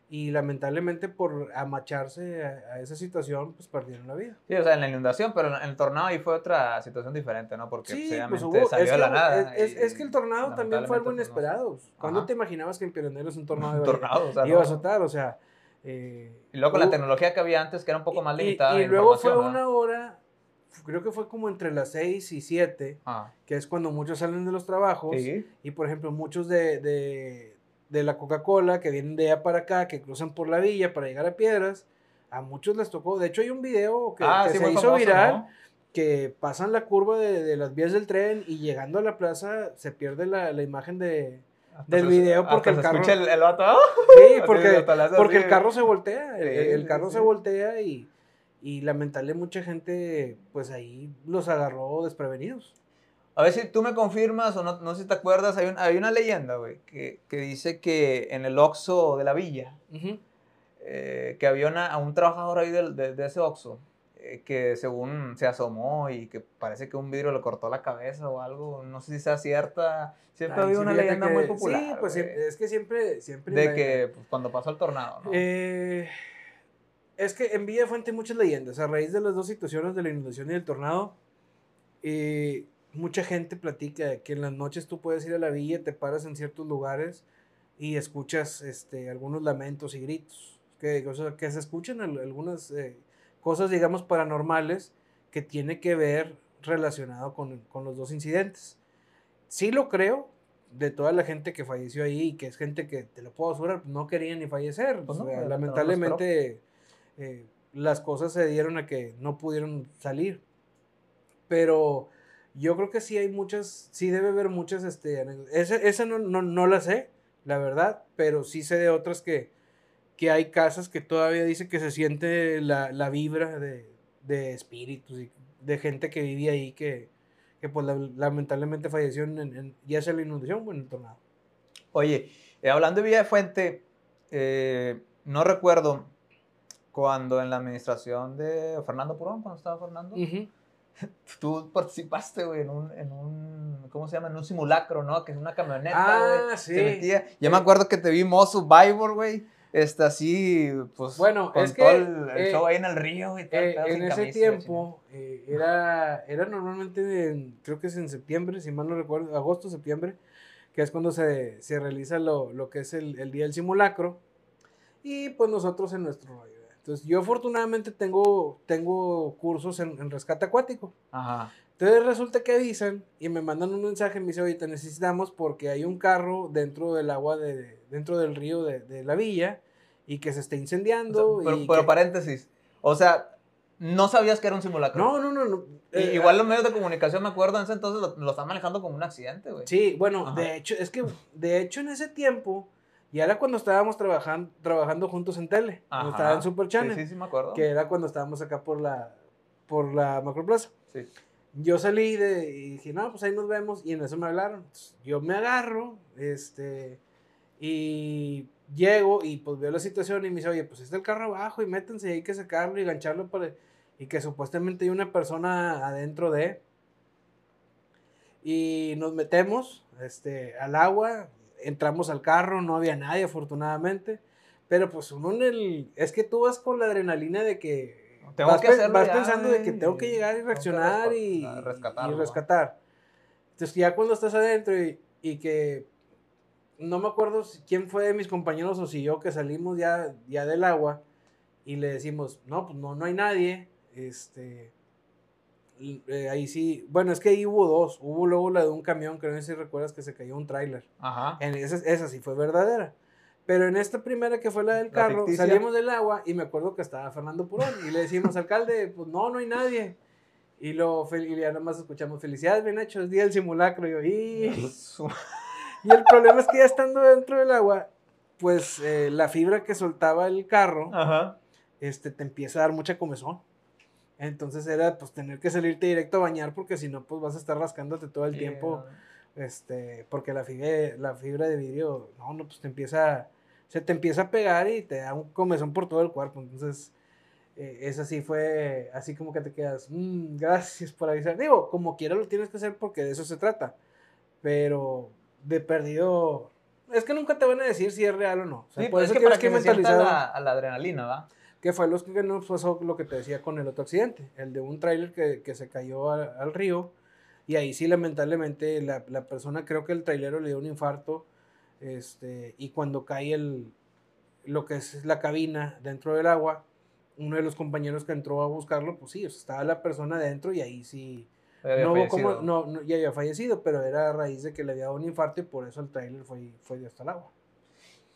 y lamentablemente por amacharse a, a esa situación pues perdieron la vida. Sí, o sea, en la inundación, pero en el tornado ahí fue otra situación diferente, ¿no? Porque Sí, pues, pues hubo- salió es de que, la nada. es, y- es que el tornado también fue algo pues, no- inesperado. ¿Cuándo Ajá. te imaginabas que en Pioneros un tornado [laughs] Un tornado, o sea, iba a no. azotar? O sea, eh, Y luego con la tecnología que había antes, que era un poco más y- limitada. Y, de luego fue información, una hora, creo que fue como entre las 6 y 7, Ah, que es cuando muchos salen de los trabajos. sí. Y por ejemplo, muchos de, de, de la Coca-Cola que vienen de allá para acá, que cruzan por la villa para llegar a Piedras, a muchos les tocó. De hecho, hay un video que, Ah, que sí, se hizo famoso, viral. ¿no? que pasan la curva de, de las vías del tren y llegando a la plaza se pierde la, la imagen de, del video porque el carro... escucha el, el vato. Sí, [laughs] porque, porque el carro se voltea, el, carro se voltea y, y lamentable mucha gente pues ahí los agarró desprevenidos. A ver si tú me confirmas o no, no sé si te acuerdas, hay, un- hay una leyenda, güey, que, que dice que en el Oxxo de la villa, eh, que había una- a un trabajador ahí de, de ese Oxxo, eh, que según se asomó y que parece que un vidrio le cortó la cabeza o algo, no sé si sea cierta, siempre había sí, una leyenda que- muy popular. Sí, pues güey, es que siempre, siempre de que pues, cuando pasó el tornado, ¿no? Eh, es que en Villa Fuente hay muchas leyendas. A raíz de las dos situaciones de la inundación y el tornado, eh, mucha gente platica que en las noches tú puedes ir a la villa, te paras en ciertos lugares y escuchas este, algunos lamentos y gritos. Que, o sea, que se escuchan al- algunas eh, cosas, digamos, paranormales que tiene que ver relacionado con, con los dos incidentes. Sí lo creo, de toda la gente que falleció ahí, que es gente que, te lo puedo asegurar, no quería ni fallecer. Pues O sea, lamentablemente eh, las cosas se dieron a que no pudieron salir. Pero yo creo que sí hay muchas, sí debe haber muchas, este, esa, esa no, no, no la sé, la verdad, pero sí sé de otras que, que hay casas que todavía dice que se siente la, la vibra de, de espíritus y de gente que vivía ahí que, que pues la- lamentablemente falleció en- en- ya sea la inundación o en el tornado. Oye, eh, hablando de Villa de Fuente, eh, no recuerdo cuando en la administración de Fernando Purón, cuando estaba Fernando, [laughs] tú participaste, güey, en un, en un, ¿cómo se llama? En un simulacro, ¿no? Que es una camioneta, Ah, güey. sí. se metía. Yo me acuerdo que te vi modo Survivor, güey. Está así, pues, Bueno, con es que, todo el, el eh, show ahí en el río y tal. Eh, en ese camisa tiempo eh, era, era normalmente, en- creo que es en septiembre, si mal no recuerdo, agosto, septiembre, que es cuando se, se realiza lo, lo que es el, el día del simulacro. Y pues nosotros en nuestro rollo. Entonces yo afortunadamente tengo, tengo cursos en, en rescate acuático. Ajá. Entonces resulta que avisan y me mandan un mensaje, me dice, oye, te necesitamos porque hay un carro dentro del agua, de, dentro del río de, de la villa y que se está O sea, incendiando. pero, y pero que- paréntesis. O sea, no sabías que era un simulacro. No, no, no. no. Y- Eh, igual los medios de comunicación, me acuerdo, en ese entonces lo, lo estaban manejando como un accidente, güey. Sí, bueno, Ajá. de hecho, es que, de hecho, en ese tiempo, y era cuando estábamos trabajando, trabajando juntos en tele, cuando estaba en Super Channel, Sí, sí, sí, me acuerdo. que era cuando estábamos acá por la, por la Macroplaza. Sí. Yo salí de, y dije, no, pues ahí nos vemos, y en eso me hablaron. Entonces, yo me agarro, este, y llego, y pues veo la situación, y me dice, oye, pues está el carro abajo, y métanse, y hay que sacarlo y gancharlo para... Y que supuestamente hay una persona adentro de... Y nos metemos este, al agua, entramos al carro, no había nadie afortunadamente, pero pues uno en el... Es que tú vas con la adrenalina de que... Tengo vas que hacerlo vas ya, pensando de que tengo que llegar y reaccionar y, a y rescatar. Entonces ya cuando estás adentro y, y que... No me acuerdo si- quién fue de mis compañeros o si yo que salimos ya, ya del agua y le decimos, no, pues no, no hay nadie. Este, eh, ahí sí, bueno, es que ahí hubo dos. Hubo luego la de un camión, que no sé si recuerdas que se cayó un tráiler. Ajá. En esa, esa sí fue verdadera. Pero en esta primera que fue la del La carro, ficticia. salimos del agua y me acuerdo que estaba Fernando Purón y le decimos, alcalde, pues no, no hay nadie. Y, lo, y ya nada más escuchamos, felicidades, bien hecho, es día del simulacro. Y yo, "Y". [laughs] Y el problema es que ya estando dentro del agua, pues eh, la fibra que soltaba el carro, Ajá. este, te empieza a dar mucha comezón. Entonces era pues tener que salirte directo a bañar porque si no pues vas a estar rascándote todo el tiempo, este, porque la fibra, la fibra de vidrio, no, no, pues te empieza, se te empieza a pegar y te da un comezón por todo el cuerpo. Entonces, eh, eso sí fue así como que te quedas, "Mm, gracias por avisar. Digo, como quiera lo tienes que hacer porque de eso se trata, pero de perdido, es que nunca te van a decir si es real o no. O sea, Sí, por pues es que para que se sienta mentalizar- la, a la adrenalina, ¿va? Que fue los que nos pasó lo que te decía con el otro accidente, el de un tráiler que, que se cayó a- al río y ahí sí lamentablemente la, la persona, creo que el trailero le dio un infarto este, y cuando cae el, lo que es la cabina dentro del agua, uno de los compañeros que entró a buscarlo, pues sí, o sea, estaba la persona dentro y ahí sí, Había no hubo como, fallecido. no, no, ya había fallecido, pero era a raíz de que le había dado un infarto y por eso el tráiler fue, fue hasta el agua.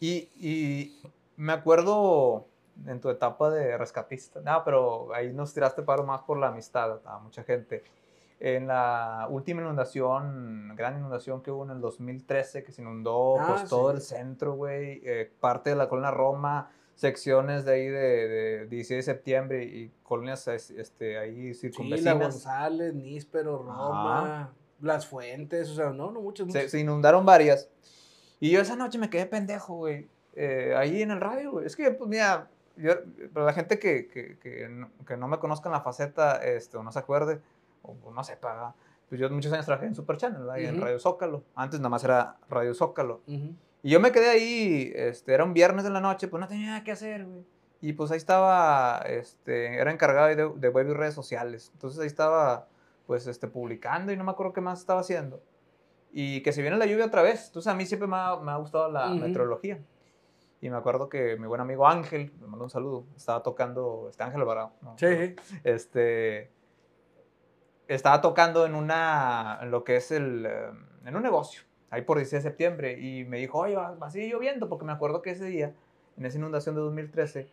Y, y me acuerdo en tu etapa de rescatista. No, pero ahí nos tiraste paro más por la amistad a mucha gente. En la última inundación, gran inundación que hubo en el 2013, que se inundó Ah, pues todo sí. el centro, güey, eh, parte de la colonia Roma, secciones de ahí de, de 16 de septiembre y colonias es- este, ahí Sí, la circunvecinas. González, Níspero, Roma, Las Fuentes, o sea, no, no muchas, se, muchas. se inundaron varias. Y yo esa noche me quedé pendejo, güey. eh, ahí en el radio, güey. Es que, pues, mira, yo, para la gente que, que, que, no, que no me conozca en la faceta, este, o no se acuerde, o, o no sepa, pues yo muchos años trabajé en Super Channel, ¿verdad? Y en. Radio Zócalo. Antes nada más era Radio Zócalo. Ujú. Y yo me quedé ahí, este, era un viernes de la noche, pues no tenía nada que hacer, güey. Y pues ahí estaba, este, era encargado de, de web y redes sociales. Entonces ahí estaba, pues, este, publicando y no me acuerdo qué más estaba haciendo. Y que se viene la lluvia otra vez. Entonces a mí siempre me ha, me ha gustado la Ujú. meteorología. Y me acuerdo que mi buen amigo Ángel, me mandó un saludo, estaba tocando, este Ángel Alvarado, ¿no? Sí, este estaba tocando en una en lo que es el eh, en un negocio ahí por 16 de septiembre y me dijo oye va, va a seguir lloviendo porque me acuerdo que ese día en esa inundación de 2013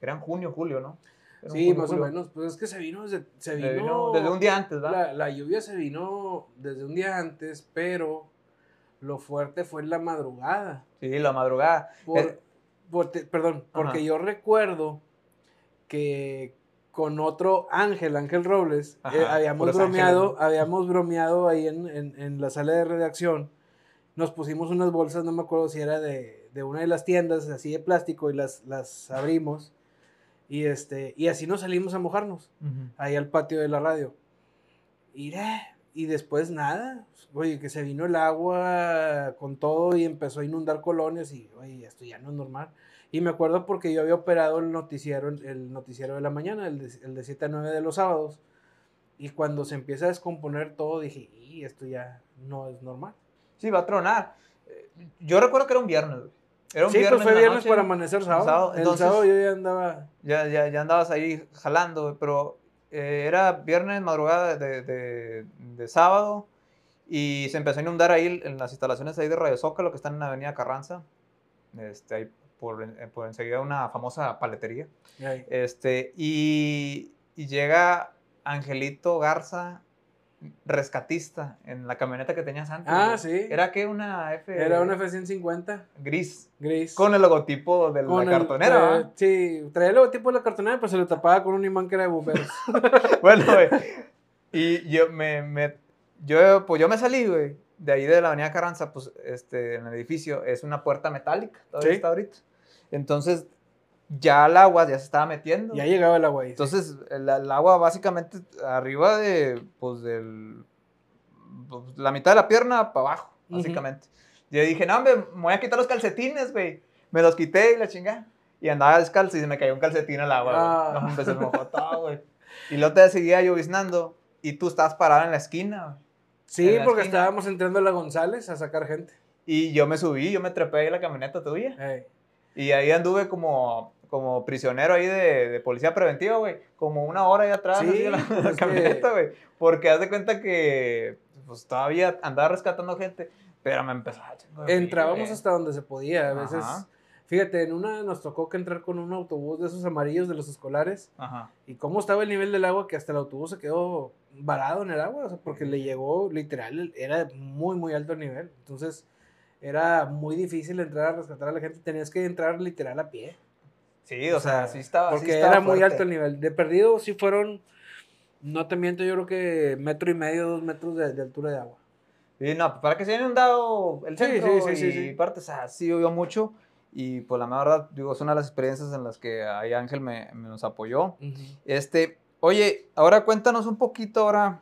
era en junio julio no Era Sí, junio, más o menos. Pues es que se vino desde, se Se vino, vino desde un día antes ¿verdad? La, la lluvia se vino desde un día antes, pero lo fuerte fue en la madrugada. sí la madrugada Por- Por te- perdón, porque Ajá. yo recuerdo que con otro Ángel, Ángel Robles, eh, habíamos bromeado, ángeles, habíamos bromeado ahí en, en- en la sala de redacción. Nos pusimos unas bolsas, no me acuerdo si era de, de una de las tiendas, así de plástico, y las, las abrimos. Y, este, y así nos salimos a mojarnos, ahí al patio de la radio. Eh, y después nada, oye, que se vino el agua con todo y empezó a inundar colonias y, oye, esto ya no es normal. Y me acuerdo porque yo había operado el noticiero, el noticiero de la mañana, el de, el de 7 a 9 de los sábados. Y cuando se empieza a descomponer todo, dije, y esto ya no es normal. sí va a tronar Eh, yo recuerdo que era un viernes era un sí, viernes pues fue viernes noche. para amanecer sábado. sábado, el entonces- sábado yo ya andaba. ya, ya, ya andabas ahí jalando, pero eh, era viernes, madrugada de, de, de sábado, y se empezó a inundar ahí en las instalaciones ahí de Radio Zócalo, que están en la avenida Carranza, este, ahí por, eh, por enseguida una famosa paletería, ay, este, y, y llega Angelito Garza, rescatista, en la camioneta que tenías antes. Ah, sí. ¿Era que Una F... Era una F-150 Gris, gris. con el logotipo de con la el- cartonera. Sí, traía el logotipo de la cartonera, pero se lo tapaba con un imán que era de bomberos. [laughs] Bueno, güey. Y yo me, me- yo, pues yo me salí, güey, de ahí de la avenida Carranza, pues, este, en el edificio, es una puerta metálica, todavía Sí. está ahorita. Entonces, ya el agua ya se estaba metiendo. ya llegaba el agua ahí. Entonces, el, el agua básicamente arriba de, pues, del, pues, la mitad de la pierna para abajo, básicamente. Yo dije, no, hombre, me voy a quitar los calcetines, güey. Me los quité y la chingada. Y andaba descalzo y se me cayó un calcetín al agua, güey. Ah. No, hombre, se me mojó todo, güey. Y luego te seguía lloviznando y tú estabas parado en la esquina, güey. sí, porque esquina. estábamos entrando a la González a sacar gente. Y yo me subí, yo me trepé ahí la camioneta tuya. Ey. Y ahí anduve como, como prisionero ahí de, de policía preventiva, güey. Como una hora ahí atrás Sí, así, en la, [laughs] en la que- camioneta, güey. Porque haz de cuenta que pues todavía andaba rescatando gente, pero me empezó a de Entrábamos hasta donde se podía. A veces, Ajá. fíjate, en una nos tocó que entrar con un autobús de esos amarillos de los escolares. Ajá. Y cómo estaba el nivel del agua que hasta el autobús se quedó varado en el agua. O sea, porque le llegó literal, era muy, muy alto el nivel. Entonces, era muy difícil entrar a rescatar a la gente. Tenías que entrar literal a pie. Sí, o, sea, sí estaba. sí Porque estaba era muy fuerte. alto el nivel. De perdido, sí fueron, no te miento, yo creo que metro y medio, dos metros de, de altura de agua. Sí, no, para que se haya inundado el Sí, centro sí, sí, sí, y sí. parte, o sea, sí llovió mucho. Y pues la verdad, digo, es una de las experiencias en las que ahí Ángel me, me nos apoyó. Este, oye, ahora cuéntanos un poquito ahora,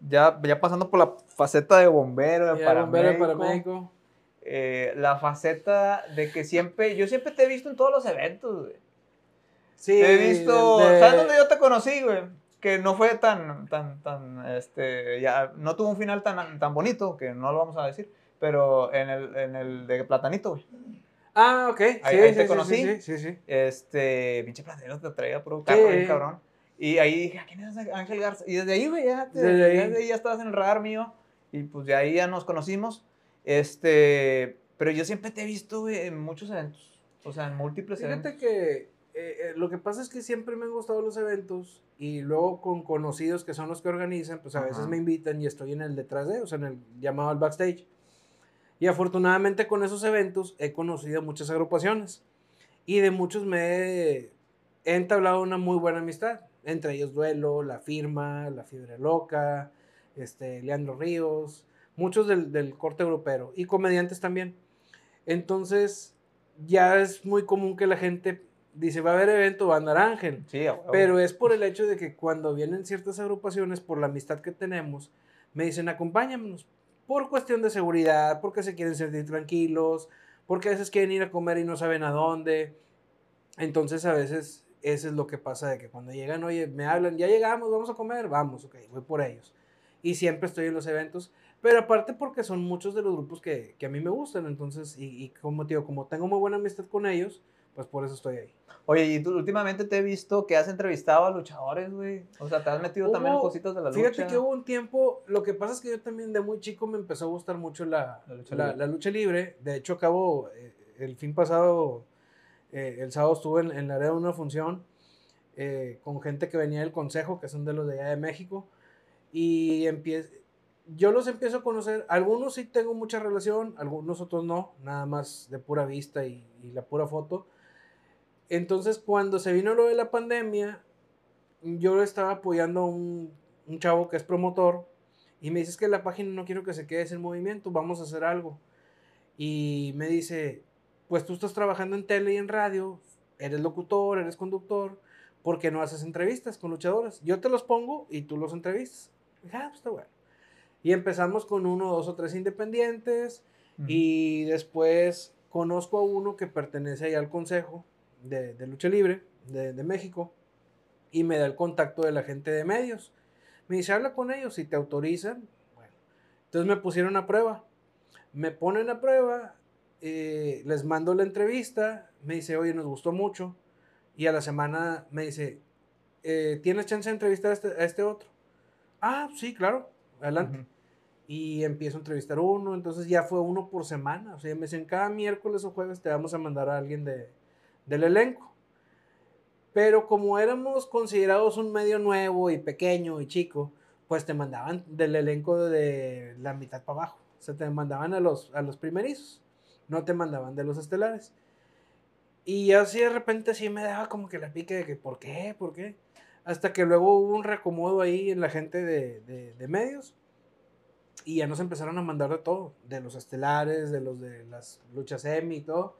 ya, ya pasando por la faceta de bombero, de paramédico, paramédico. Eh, la faceta de que siempre, yo siempre te he visto en todos los eventos, güey. Sí, Te he visto, de- ¿sabes dónde yo te conocí, güey? Que no fue tan, tan, tan, este, ya, no tuvo un final tan, tan bonito, que no lo vamos a decir, pero en el, en el de Platanito, güey. Ah, ok. Sí, ahí sí, te sí, conocí. Sí, sí, sí. Este, pinche Platanito te traía por un carro, bien cabrón. Y ahí dije, ¿a quién es Ángel Garza? Y desde ahí, güey, ya, te- Desde ahí. ya desde ahí ya estabas en el radar mío. Y pues de ahí ya nos conocimos. Este, pero yo siempre te he visto, güey, en muchos eventos. O sea, en múltiples Fíjate eventos. que eh, eh, lo que pasa es que siempre me han gustado los eventos y luego con conocidos que son los que organizan, pues a veces me invitan y estoy en el detrás de, o sea, en el llamado al backstage. Y afortunadamente con esos eventos he conocido muchas agrupaciones y de muchos me he, he entablado una muy buena amistad. Entre ellos Duelo, La Firma, La Fiebre Loca, este, Leandro Ríos, muchos del, del corte europeo y comediantes también. Entonces, ya es muy común que la gente dice, va a haber evento, va a andar Ángel. Sí. Pero es por el hecho de que cuando vienen ciertas agrupaciones, por la amistad que tenemos, me dicen, acompáñanos. Por cuestión de seguridad, porque se quieren sentir tranquilos, porque a veces quieren ir a comer y no saben a dónde. Entonces, a veces, eso es lo que pasa de que cuando llegan, oye, me hablan, ya llegamos, vamos a comer, vamos, ok, voy por ellos. Y siempre estoy en los eventos, pero aparte porque son muchos de los grupos que, que a mí me gustan, entonces, y, y como digo, como tengo muy buena amistad con ellos, pues por eso estoy ahí. Oye, y tú últimamente te he visto que has entrevistado a luchadores, güey. O sea, te has metido también en Hubo- cositas de la lucha. Fíjate que hubo un tiempo, lo que pasa es que yo también de muy chico me empezó a gustar mucho la, La lucha la- libre. la lucha libre. De hecho, acabo, eh, el fin pasado, eh, el sábado estuve en, en la área de una función eh, con gente que venía del consejo, que son de los de allá de México. Y empie- yo los empiezo a conocer. Algunos sí tengo mucha relación, algunos otros no, nada más de pura vista y, la pura foto. Entonces, cuando se vino lo de la pandemia, yo estaba apoyando a un, un chavo que es promotor y me dice "Es que la página no quiero que se quede sin movimiento, vamos a hacer algo. Y me dice, pues tú estás trabajando en tele y en radio, eres locutor, eres conductor, ¿por qué no haces entrevistas con luchadores? Yo te los pongo y tú los entrevistas. Ah, pues está bueno. Y empezamos con uno, dos o tres independientes y después conozco a uno que pertenece ahí al Consejo de, de Lucha Libre de, de México y me da el contacto de la gente de medios. Me dice, habla con ellos si te autorizan. Bueno, entonces me pusieron a prueba. Me ponen a prueba, eh, les mando la entrevista, me dice, oye, nos gustó mucho. Y a la semana me dice, eh, ¿tienes chance de entrevistar a este, a este otro? Ah, sí, claro, adelante. Y empiezo a entrevistar uno, entonces ya fue uno por semana, o sea, me dicen cada miércoles o jueves te vamos a mandar a alguien de, del elenco. Pero como éramos considerados un medio nuevo y pequeño y chico, pues te mandaban del elenco de la mitad para abajo, o sea, te mandaban a los, a los primerizos, no te mandaban de los estelares. Y así de repente sí me daba como que la pique de que, ¿por qué? ¿Por qué? Hasta que luego hubo un reacomodo ahí en la gente de- de medios y ya nos empezaron a mandar de todo, de los estelares, de los de las luchas semi y todo.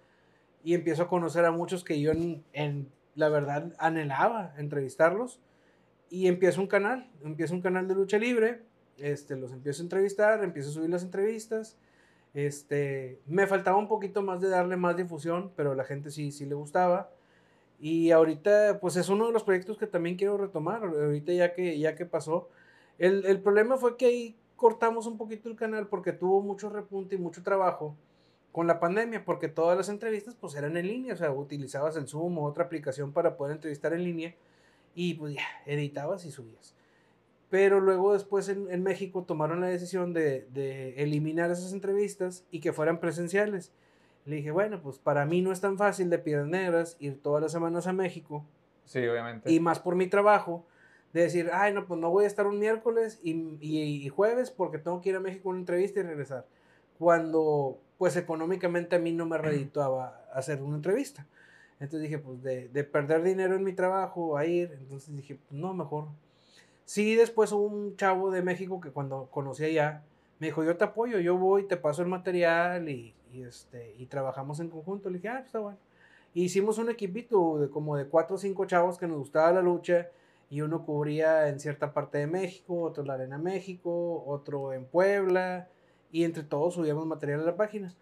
Y empiezo a conocer a muchos que yo en, la verdad anhelaba entrevistarlos. Y empiezo un canal, empiezo un canal de lucha libre, este, los empiezo a entrevistar, empiezo a subir las entrevistas. Este, me faltaba un poquito más de darle más difusión, pero a la gente sí, sí le gustaba. Y ahorita, pues es uno de los proyectos que también quiero retomar, ahorita ya que, ya que pasó. El, el problema fue que ahí cortamos un poquito el canal porque tuvo mucho repunte y mucho trabajo con la pandemia, porque todas las entrevistas pues eran en línea, o sea, utilizabas el Zoom o otra aplicación para poder entrevistar en línea y pues ya, editabas y subías. Pero luego después en, en México tomaron la decisión de, de eliminar esas entrevistas y que fueran presenciales. Le dije, bueno, pues para mí no es tan fácil de Piedras Negras ir todas las semanas a México Sí, obviamente. y más por mi trabajo, de decir, ay, no, pues no voy a estar un miércoles y, y- y jueves porque tengo que ir a México a una entrevista y regresar. Cuando, pues económicamente a mí no me redituaba hacer una entrevista. Entonces dije, pues de, de perder dinero en mi trabajo a ir, entonces dije, pues, no, mejor. Sí, después hubo un chavo de México que cuando conocí allá, me dijo, yo te apoyo, yo voy, te paso el material y, y, este, y trabajamos en conjunto. Le dije, ah, pues está bueno. Hicimos un equipito de como de cuatro o cinco chavos que nos gustaba la lucha y uno cubría en cierta parte de México, otro en la Arena México, otro en Puebla y entre todos subíamos material a la página.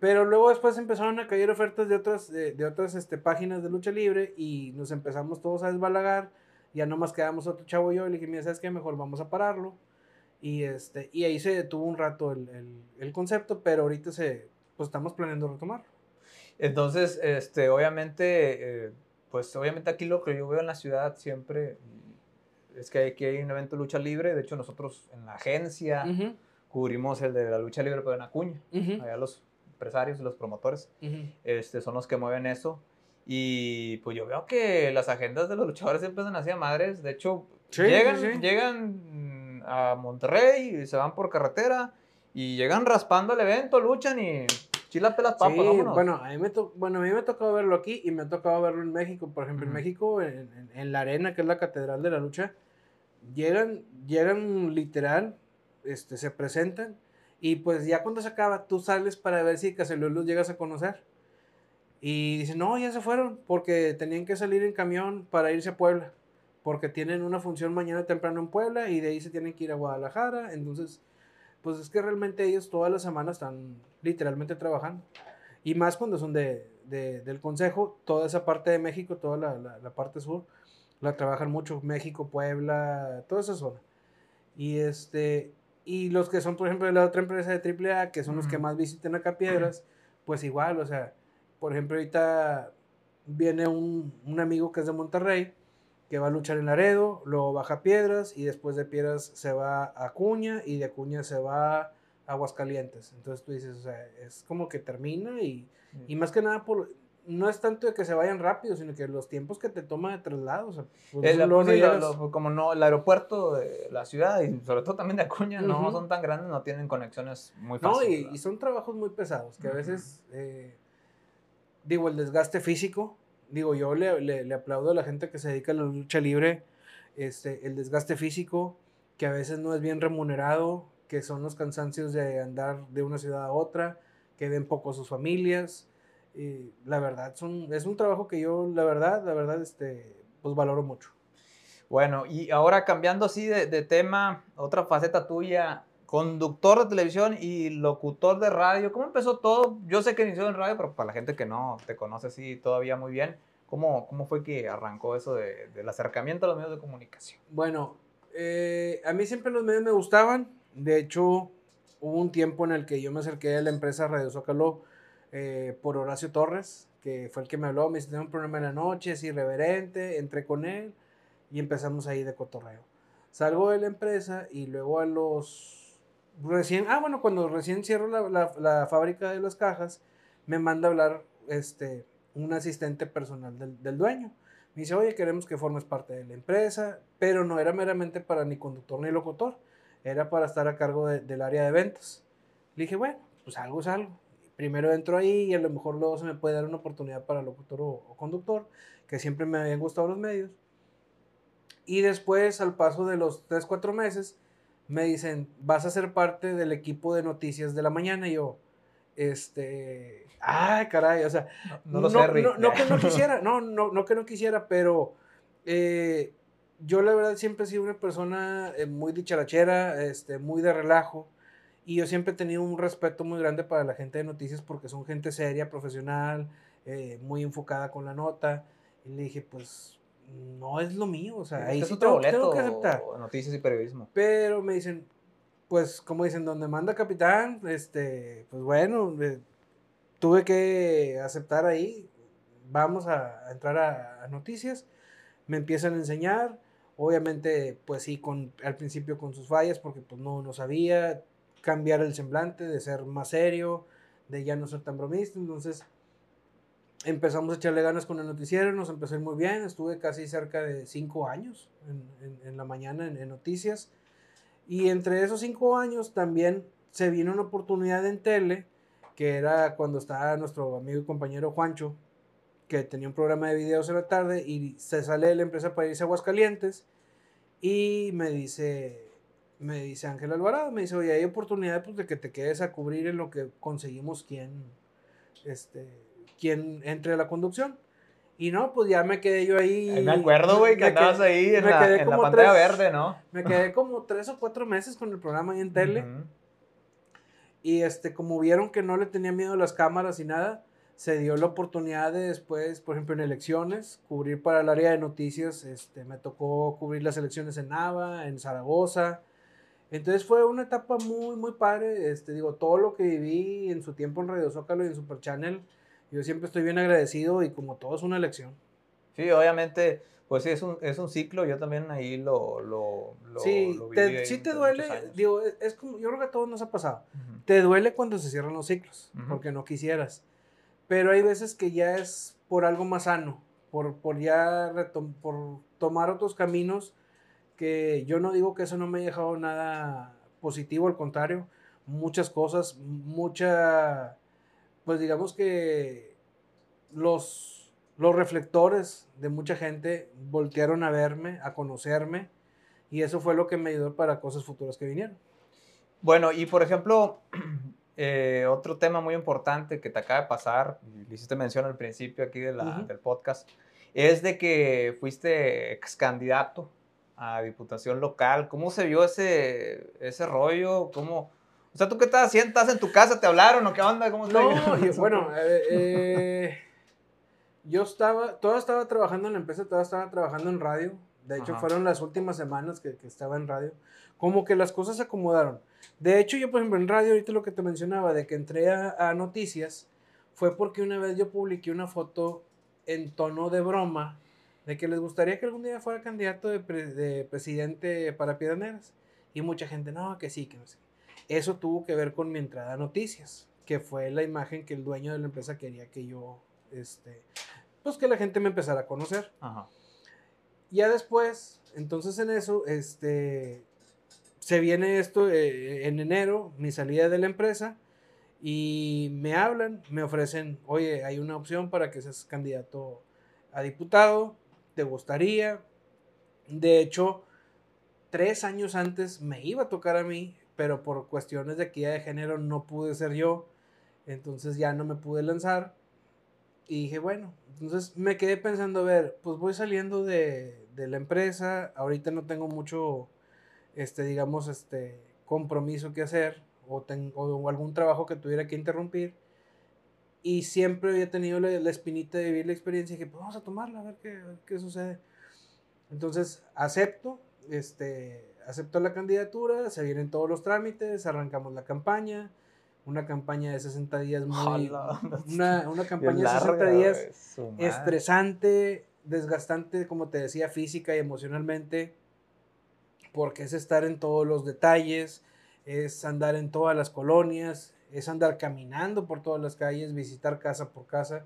Pero luego después empezaron a caer ofertas de otras, de, de otras este, páginas de lucha libre y nos empezamos todos a desbalagar. Ya nomás quedamos otro chavo y yo y le dije, mira, ¿sabes qué? Mejor vamos a pararlo. Y, este, y ahí se detuvo un rato el, el, el concepto, pero ahorita se, pues estamos planeando retomarlo. Entonces, este, obviamente, eh, pues obviamente aquí lo que yo veo en la ciudad siempre es que aquí hay un evento de lucha libre. De hecho, nosotros en la agencia Ujú, cubrimos el de la lucha libre, pero en Acuña. ujú, Allá los empresarios, los promotores, ujú. este, son los que mueven eso. Y pues yo veo que las agendas de los luchadores siempre son así a madres. De hecho, llegan, llegan a Monterrey y se van por carretera y llegan raspando el evento, luchan y chila pelas papas, sí, Bueno, a mí me bueno, a mí me ha tocado verlo aquí y me ha tocado verlo en México. Por ejemplo, en México, en, en, la arena, que es la catedral de la lucha, llegan, llegan literal, este, se presentan y pues ya cuando se acaba, tú sales para ver si Caselú los llegas a conocer. Y dicen, no, ya se fueron, porque tenían que salir en camión para irse a Puebla, porque tienen una función mañana temprano en Puebla y de ahí se tienen que ir a Guadalajara. Entonces, pues es que realmente ellos todas las semanas están literalmente trabajando. Y más cuando son de, del Consejo, toda esa parte de México, toda la, la, parte sur, la trabajan mucho. México, Puebla, toda esa zona. Y este, y los que son, por ejemplo, de la otra empresa de AAA, que son los que más visiten acá Piedras, pues igual, o sea, por ejemplo, ahorita viene un, un, amigo que es de Monterrey, que va a luchar en Laredo, luego baja Piedras y después de Piedras se va a Acuña y de Acuña se va a Aguascalientes. Entonces tú dices, o sea, es como que termina y, y más que nada por, no es tanto de que se vayan rápido, sino que los tiempos que te toma de traslado. O sea, pues, como no, el aeropuerto de la ciudad y sobre todo también de Acuña no son tan grandes, no tienen conexiones muy fáciles. No, y, son trabajos muy pesados, que a veces eh, digo, el desgaste físico, digo, yo le, le, aplaudo a la gente que se dedica a la lucha libre, este, el desgaste físico, que a veces no es bien remunerado, que son los cansancios de andar de una ciudad a otra, que ven poco a sus familias. Y la verdad, son, es un trabajo que yo, la verdad, la verdad, este, pues valoro mucho. Bueno, y ahora cambiando así de, de tema, otra faceta tuya, conductor de televisión y locutor de radio. ¿Cómo empezó todo? Yo sé que inició en radio, pero para la gente que no te conoce así todavía muy bien, ¿cómo, cómo fue que arrancó eso de, del acercamiento a los medios de comunicación? Bueno, eh, a mí siempre los medios me gustaban. De hecho, hubo un tiempo en el que yo me acerqué a la empresa Radio Zócalo eh, por Horacio Torres, que fue el que me habló, me dice, tengo un problema en la noche, es irreverente, entré con él y empezamos ahí de cotorreo. Salgo de la empresa y luego a los recién, ah, bueno, cuando recién cierro la, la, fábrica de las cajas, me manda a hablar este, un asistente personal del, del, dueño. Me dice, oye, queremos que formes parte de la empresa, pero no era meramente para ni conductor ni locutor, era para estar a cargo del área de ventas. Le dije, bueno, pues algo es algo. Primero entro ahí y a lo mejor luego se me puede dar una oportunidad para locutor o, o conductor, que siempre me habían gustado los medios. Y después, al paso de los 3, 4 meses, me dicen, vas a ser parte del equipo de noticias de la mañana. Y yo, este, ay, caray, o sea, no, no, no, que no [laughs] quisiera, no, no, no que no quisiera, pero eh, yo la verdad siempre he sido una persona eh, muy dicharachera, este, muy de relajo. Y yo siempre he tenido un respeto muy grande para la gente de noticias porque son gente seria, profesional, eh, muy enfocada con la nota. Y le dije, pues no es lo mío, o sea, ahí sí tengo, tengo, que aceptar. Noticias y periodismo. Pero me dicen, pues, como dicen, donde manda capitán, este, pues bueno, tuve que aceptar ahí, vamos a, entrar a, noticias, me empiezan a enseñar, obviamente, pues sí, con, al principio con sus fallas, porque pues no, no sabía, cambiar el semblante, de ser más serio, de ya no ser tan bromista, entonces empezamos a echarle ganas con el noticiero, nos empezó muy bien, estuve casi cerca de cinco años en, en, la mañana en, noticias. Y entre esos cinco años también se vino una oportunidad en tele, que era cuando estaba nuestro amigo y compañero Juancho, que tenía un programa de videos en la tarde y se sale de la empresa para irse a Aguascalientes y me dice, me dice Ángel Alvarado, me dice, oye, hay oportunidad pues, de que te quedes a cubrir en lo que conseguimos quien, este, quien entre a la conducción. Y no, pues ya me quedé yo ahí. me acuerdo, güey, que andabas ahí en, la, en la, pantalla verde, ¿no? Me quedé como tres o cuatro meses con el programa ahí en tele. Y este, como vieron que no le tenía miedo a las cámaras y nada, se dio la oportunidad de después, por ejemplo, en elecciones, cubrir para el área de noticias. Este, me tocó cubrir las elecciones en Nava, en Zaragoza. Entonces fue una etapa muy, muy padre. Este, digo, todo lo que viví en su tiempo en Radio Zócalo y en Super Channel yo siempre estoy bien agradecido y como todo es una elección. Sí, obviamente, pues sí, es un, es un ciclo, yo también ahí lo... lo, sí, te, sí te duele, digo, es, como, yo creo que a todos nos ha pasado. Te duele cuando se cierran los ciclos, porque no quisieras. Pero hay veces que ya es por algo más sano, por, por ya por tomar otros caminos que yo no digo que eso no me haya dejado nada positivo, al contrario, muchas cosas, mucha, pues digamos que los, los reflectores de mucha gente voltearon a verme, a conocerme, y eso fue lo que me ayudó para cosas futuras que vinieron. Bueno, y por ejemplo, [clears throat] eh, otro tema muy importante que te acaba de pasar, le hiciste mención al principio aquí de la, del podcast, es de que fuiste ex candidato a diputación local. ¿Cómo se vio ese, ese rollo? ¿Cómo, o sea, ¿tú qué estás haciendo? ¿Estás en tu casa? ¿Te hablaron o qué onda? ¿Cómo no, bueno, eh, eh, yo estaba, todavía estaba trabajando en la empresa, todavía estaba trabajando en radio. De hecho, fueron las últimas semanas que, que, estaba en radio. Como que las cosas se acomodaron. De hecho, yo, por ejemplo, en radio, ahorita lo que te mencionaba, de que entré a, a noticias, fue porque una vez yo publiqué una foto en tono de broma de que les gustaría que algún día fuera candidato de, de presidente para Piedras Y mucha gente, no, que sí, que no sé. Eso tuvo que ver con mi entrada a noticias, que fue la imagen que el dueño de la empresa quería que yo, este, pues que la gente me empezara a conocer. Ajá. Ya después, entonces en eso, este, se viene esto eh, en enero, mi salida de la empresa, y me hablan, me ofrecen, oye, hay una opción para que seas candidato a diputado, ¿te gustaría? De hecho, tres años antes me iba a tocar a mí, pero por cuestiones de equidad de género no pude ser yo, entonces ya no me pude lanzar. Y dije, bueno, entonces me quedé pensando, a ver, pues voy saliendo de, de la empresa, ahorita no tengo mucho, este, digamos, este, compromiso que hacer, o, tengo, o algún trabajo que tuviera que interrumpir. Y siempre había tenido la, espinita de vivir la experiencia y dije, pues vamos a tomarla, a ver qué, qué sucede. Entonces, acepto, este, aceptó la candidatura, se vienen todos los trámites, arrancamos la campaña, una campaña de 60 días muy... [laughs] una, una, campaña de 60 días estresante, desgastante, como te decía, física y emocionalmente, porque es estar en todos los detalles, es andar en todas las colonias, es andar caminando por todas las calles, visitar casa por casa.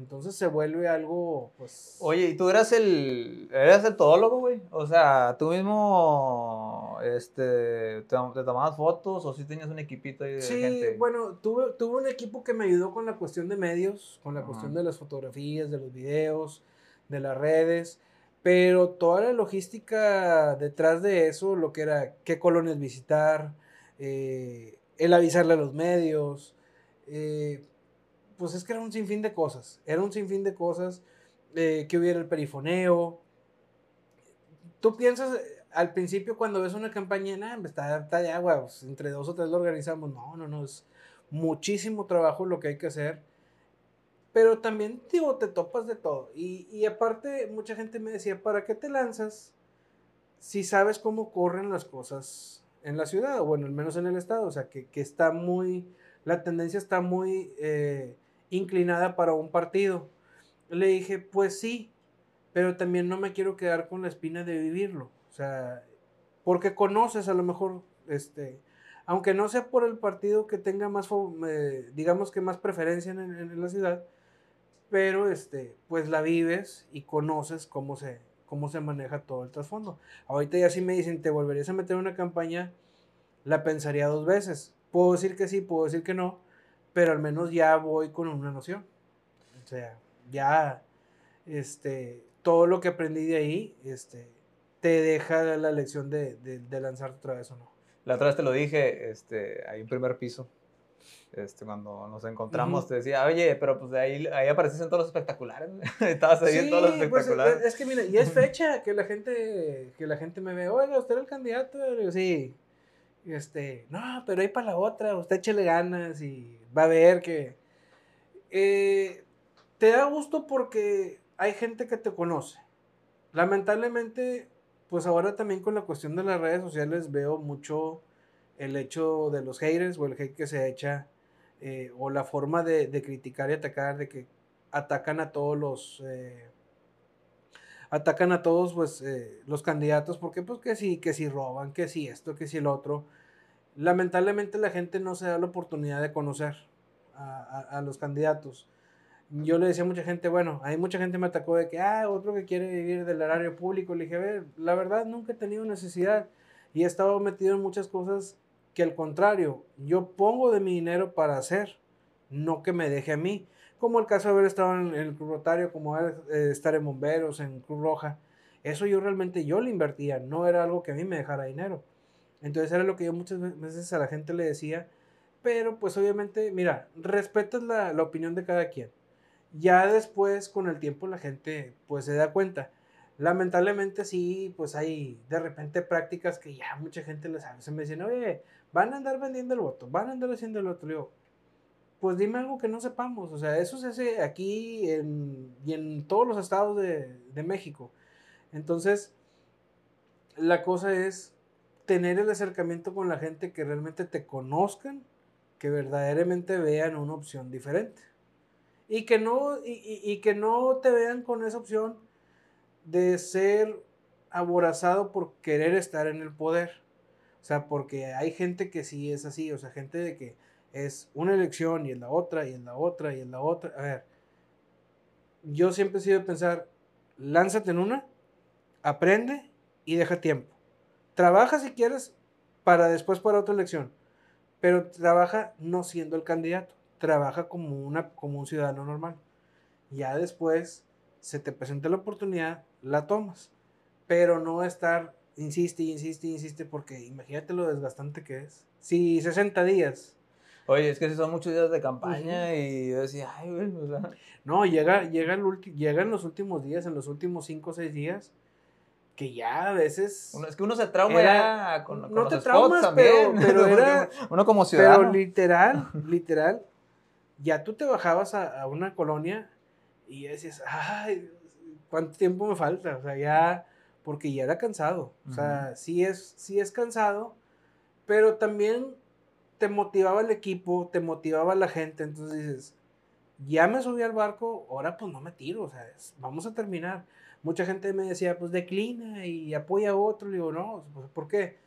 Entonces se vuelve algo, pues... Oye, ¿y tú eras el, eras el todólogo, güey? O sea, ¿tú mismo este, te, tomabas fotos o si sí tenías un equipito ahí de sí, bueno, tuve, tuve un equipo que me ayudó con la cuestión de medios, con la cuestión de las fotografías, de los videos, de las redes, pero toda la logística detrás de eso, lo que era qué colonias visitar, eh, el avisarle a los medios, eh, pues es que era un sinfín de cosas, era un sinfín de cosas, eh, que hubiera el perifoneo. Tú piensas al principio cuando ves una campaña, nada, está, está de agua, pues, entre dos o tres lo organizamos, no, no, no, es muchísimo trabajo lo que hay que hacer. Pero también, digo, te topas de todo. Y, y aparte, mucha gente me decía, ¿para qué te lanzas si sabes cómo corren las cosas en la ciudad? Bueno, al menos en el estado. O sea, que, que está muy, la tendencia está muy eh, inclinada para un partido. Le dije, pues sí, pero también no me quiero quedar con la espina de vivirlo. O sea, porque conoces a lo mejor, este, aunque no sea por el partido que tenga más, eh, digamos que más preferencia en, en, la ciudad, pero este, pues la vives y conoces cómo se, cómo se maneja todo el trasfondo. Ahorita ya si me dicen, ¿te volverías a meter en una campaña? La pensaría dos veces. Puedo decir que sí, puedo decir que no, pero al menos ya voy con una noción. O sea, ya, este, todo lo que aprendí de ahí, este, te deja la lección de, de, lanzarte otra vez o no. La otra vez te lo dije, este, ahí en primer piso, este, cuando nos encontramos, te decía, oye, pero pues de ahí, ahí apareces en todos los espectaculares, [laughs] estabas ahí en todos los pues, espectaculares. es que mira, y es [laughs] fecha que la gente, que la gente me ve, oiga, usted era el candidato, sí, este, no, pero ahí para la otra, usted échele ganas y va a ver que... Eh, te da gusto porque hay gente que te conoce. Lamentablemente, pues ahora también con la cuestión de las redes sociales veo mucho el hecho de los haters o el hate que se echa eh, o la forma de, criticar y atacar, de que atacan a todos los... Eh, atacan a todos pues eh, los candidatos porque pues que sí, que si roban, que si esto, que si el otro. Lamentablemente la gente no se da la oportunidad de conocer a, los candidatos. yo le decía a mucha gente, bueno, hay mucha gente me atacó de que, ah, otro que quiere vivir del horario público. Le dije, a ver, la verdad nunca he tenido necesidad y he estado metido en muchas cosas que al contrario, yo pongo de mi dinero para hacer, no que me deje a mí. Como el caso de haber estado en el Club Rotario, como eh, estar en Bomberos, en Cruz Roja. Eso yo realmente yo le invertía, no era algo que a mí me dejara dinero. Entonces era lo que yo muchas veces a la gente le decía, pero pues obviamente, mira, respetas la, la opinión de cada quien. Ya después, con el tiempo, la gente pues se da cuenta. Lamentablemente sí, pues hay de repente prácticas que ya mucha gente les sabe. Se me dicen, oye, van a andar vendiendo el voto, van a andar haciendo el otro. Pues dime algo que no sepamos. O sea, eso se hace aquí y en todos los estados de, de México. Entonces, la cosa es tener el acercamiento con la gente que realmente te conozcan, que verdaderamente vean una opción diferente. Y que no, y, que no te vean con esa opción de ser aborazado por querer estar en el poder. O sea, porque hay gente que sí es así, o sea, gente de que es una elección y en la otra y en la otra y en la otra. A ver, yo siempre he sido de pensar, lánzate en una, aprende y deja tiempo. Trabaja si quieres para después para otra elección, pero trabaja no siendo el candidato trabaja como, una, como un ciudadano normal. Ya después se te presenta la oportunidad, la tomas. Pero no estar, insiste, insiste, insiste, porque imagínate lo desgastante que es. Si 60 días. Oye, es que son muchos días de campaña y yo decía, ay, güey, o sea. No, llega, llega, el llega en los últimos días, en los últimos 5 o 6 días, que ya a veces. es que uno se trauma ya con, No te traumas, pero, [laughs] pero era. uno como ciudadano. Pero literal, [laughs] literal, ya tú te bajabas a, una colonia y decías, ay, ¿cuánto tiempo me falta? O sea, ya, porque ya era cansado. O sea, sí es, sí es cansado, pero también te motivaba el equipo, te motivaba la gente. Entonces dices, ya me subí al barco, ahora pues no me tiro, o sea, vamos a terminar. Mucha gente me decía, pues declina y apoya a otro. Le digo, no, pues, ¿por qué?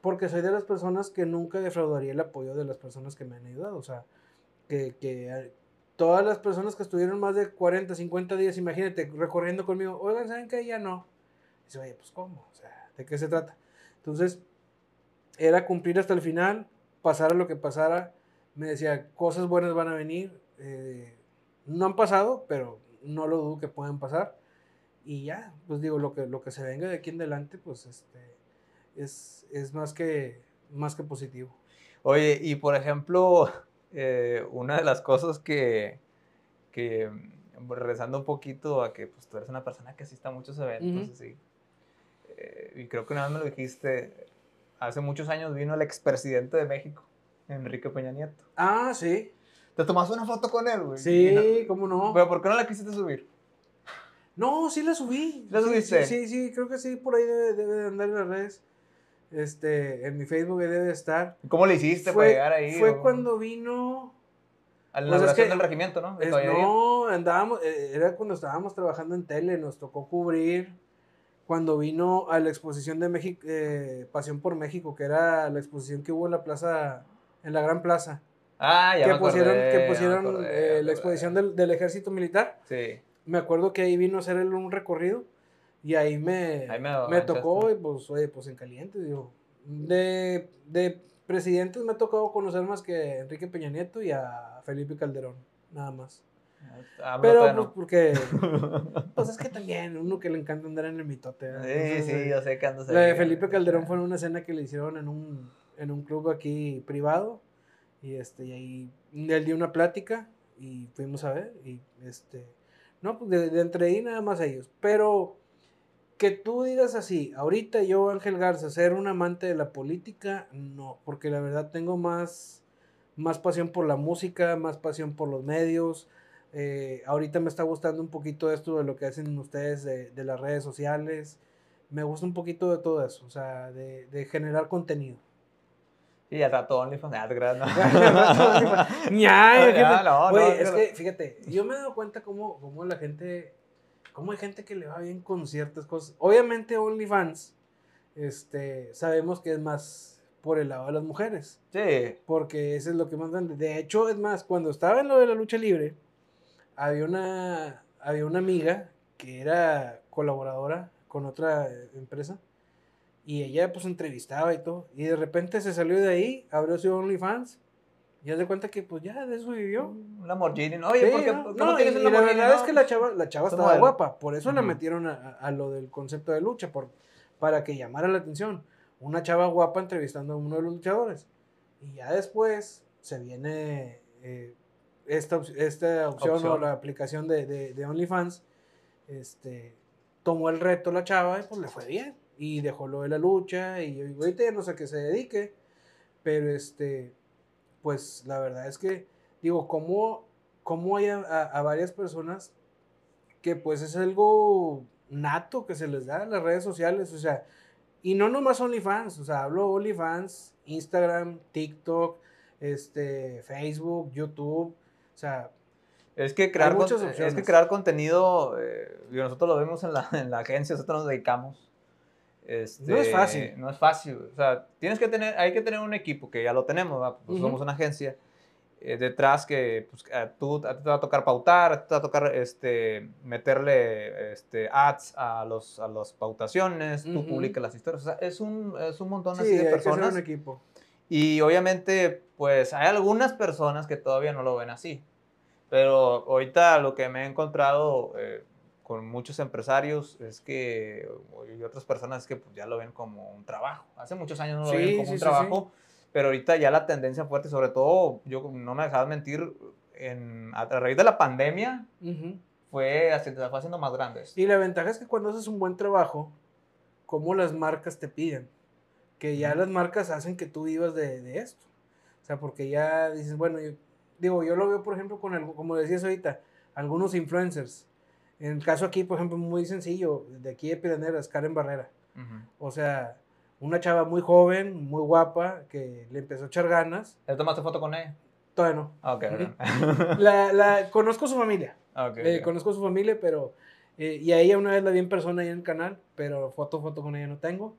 Porque soy de las personas que nunca defraudaría el apoyo de las personas que me han ayudado. O sea, que, que todas las personas que estuvieron más de 40, 50 días, imagínate, recorriendo conmigo, oigan, ¿saben qué? Ya no. dice, oye, pues ¿cómo? O sea, ¿de qué se trata? Entonces, era cumplir hasta el final, pasara lo que pasara. Me decía, cosas buenas van a venir. Eh, no han pasado, pero no lo dudo que puedan pasar. Y ya, pues digo, lo que, lo que se venga de aquí en adelante, pues este, es, es más, que, más que positivo. Oye, y por ejemplo, [laughs] eh, una de las cosas que, que, mm, regresando un poquito a que pues, tú eres una persona que asiste a muchos eventos, así, eh, y creo que una vez me lo dijiste, hace muchos años vino el expresidente de México, Enrique Peña Nieto. Ah, sí. ¿Te tomaste una foto con él, güey? Sí, cómo no. Pero ¿por qué no la quisiste subir? No, sí la subí. ¿La subiste? Sí, sí, creo que sí, por ahí debe, debe de andar en las redes. Este, en mi Facebook debe estar. ¿Cómo le hiciste para llegar ahí? Fue cuando vino. A la pues del regimiento, ¿no? no, andábamos, eh, era cuando estábamos trabajando en tele, nos tocó cubrir cuando vino a la exposición de México, eh, Pasión por México, que era la exposición que hubo en la plaza, en la Gran Plaza. Ah, ya que me pusieron, que pusieron eh, la exposición del, del, ejército militar. Sí. Me acuerdo que ahí vino a hacer un recorrido y ahí me, me, tocó, y pues, oye, pues en caliente, digo. De, de presidentes me ha tocado conocer más que Enrique Peña Nieto y a Felipe Calderón, nada más. Pero pues porque [laughs] pues es que también uno que le encanta andar en el mitote. Sí, sí, yo sé que anda La de Felipe Calderón fue en una escena que le hicieron en un, en un club aquí privado y este y ahí él dio una plática y fuimos a ver y este no pues de, de entre ahí nada más ellos, pero que tú digas así, ahorita yo, Ángel Garza, ser un amante de la política, no, porque la verdad tengo más, más pasión por la música, más pasión por los medios. Eh, ahorita me está gustando un poquito esto de lo que hacen ustedes de, las redes sociales. Me gusta un poquito de todo eso, o sea, de, generar contenido. Y al rato OnlyFans, [laughs] [laughs] no, no, es que, fíjate, yo me he dado cuenta cómo, cómo la gente cómo hay gente que le va bien con ciertas cosas. Obviamente OnlyFans, este, sabemos que es más por el lado de las mujeres. Sí. Porque eso es lo que más grande. De hecho, es más, cuando estaba en lo de la lucha libre, había una, había una amiga que era colaboradora con otra eh, empresa y ella pues entrevistaba y todo. Y de repente se salió de ahí, abrió su OnlyFans. Y haz de cuenta que pues ya de eso vivió. Un Lamborghini, ¿no? Oye, Sí, porque no, ¿cómo no, tienes y la verdad No, es que la chava, la chava es estaba modelo. guapa, por eso la metieron a, a- a lo del concepto de lucha, por, para que llamara la atención. Una chava guapa entrevistando a uno de los luchadores. Y ya después se viene eh, esta, esta opción, o la aplicación de, de, de OnlyFans. Este, tomó el reto la chava y pues le fue bien. Y dejó lo de la lucha y ahorita ya no sé a qué se dedique. Pero este, pues la verdad es que, digo, ¿cómo, cómo hay a, a- a varias personas que pues es algo nato que se les da en las redes sociales? O sea, y no nomás OnlyFans, o sea, hablo OnlyFans, Instagram, TikTok, este, Facebook, YouTube, sea, Es que crear, con- es que crear contenido, eh, nosotros lo vemos en la, [laughs] en la agencia, nosotros nos dedicamos. Este, No es fácil. No es fácil. O sea, tienes que tener, hay que tener un equipo, que ya lo tenemos. Pues somos una agencia eh, detrás que pues, a, tú, a ti te va a tocar pautar, a ti te va a tocar este, meterle este, ads a los a las pautaciones, tú publicas las historias. O sea, es un, es un montón sí, así hay de que ser personas. un equipo. Y obviamente, pues hay algunas personas que todavía no lo ven así. Pero ahorita lo que me he encontrado eh, con muchos empresarios es que, y otras personas es que pues, ya lo ven como un trabajo. Hace muchos años no lo Sí, ven como sí, un sí, trabajo, pero ahorita ya la tendencia fuerte, sobre todo, yo no me dejaba mentir, en, a raíz de la pandemia Ujú. fue, así- se fue haciendo más grande. esto. Y la ventaja es que cuando haces un buen trabajo, como las marcas te piden, que ya Ujú. las marcas hacen que tú vivas de, de esto. O sea, porque ya dices, bueno, yo, digo, yo lo veo, por ejemplo, con, algo, como decías ahorita, algunos influencers. En el caso aquí, por ejemplo, muy sencillo, de aquí de Piraneras, Karen Barrera. Ujú. O sea, una chava muy joven, muy guapa, que le empezó a echar ganas. ¿Ya tomaste foto con ella? Todavía no. Ah, Ok. La, la, conozco su familia. Ok, Eh, ok. conozco su familia, pero. eh, y a ella una vez la vi en persona ahí en el canal, pero foto, foto con ella no tengo.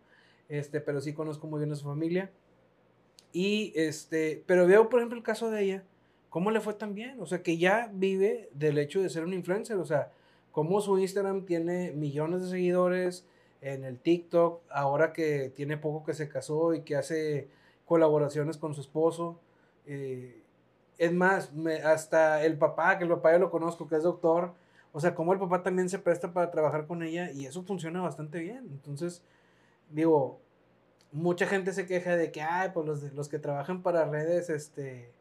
Este, pero sí conozco muy bien a su familia. Y este, pero veo, por ejemplo, el caso de ella, cómo le fue tan bien. O sea, que ya vive del hecho de ser un influencer. O sea, cómo su Instagram tiene millones de seguidores, en el TikTok, ahora que tiene poco que se casó y que hace colaboraciones con su esposo. eh, es más, me- hasta el papá, que el papá yo lo conozco, que es doctor, o sea, como el papá también se presta para trabajar con ella y eso funciona bastante bien. Entonces, digo, mucha gente se queja de que, ay, pues los, los que trabajan para redes, este,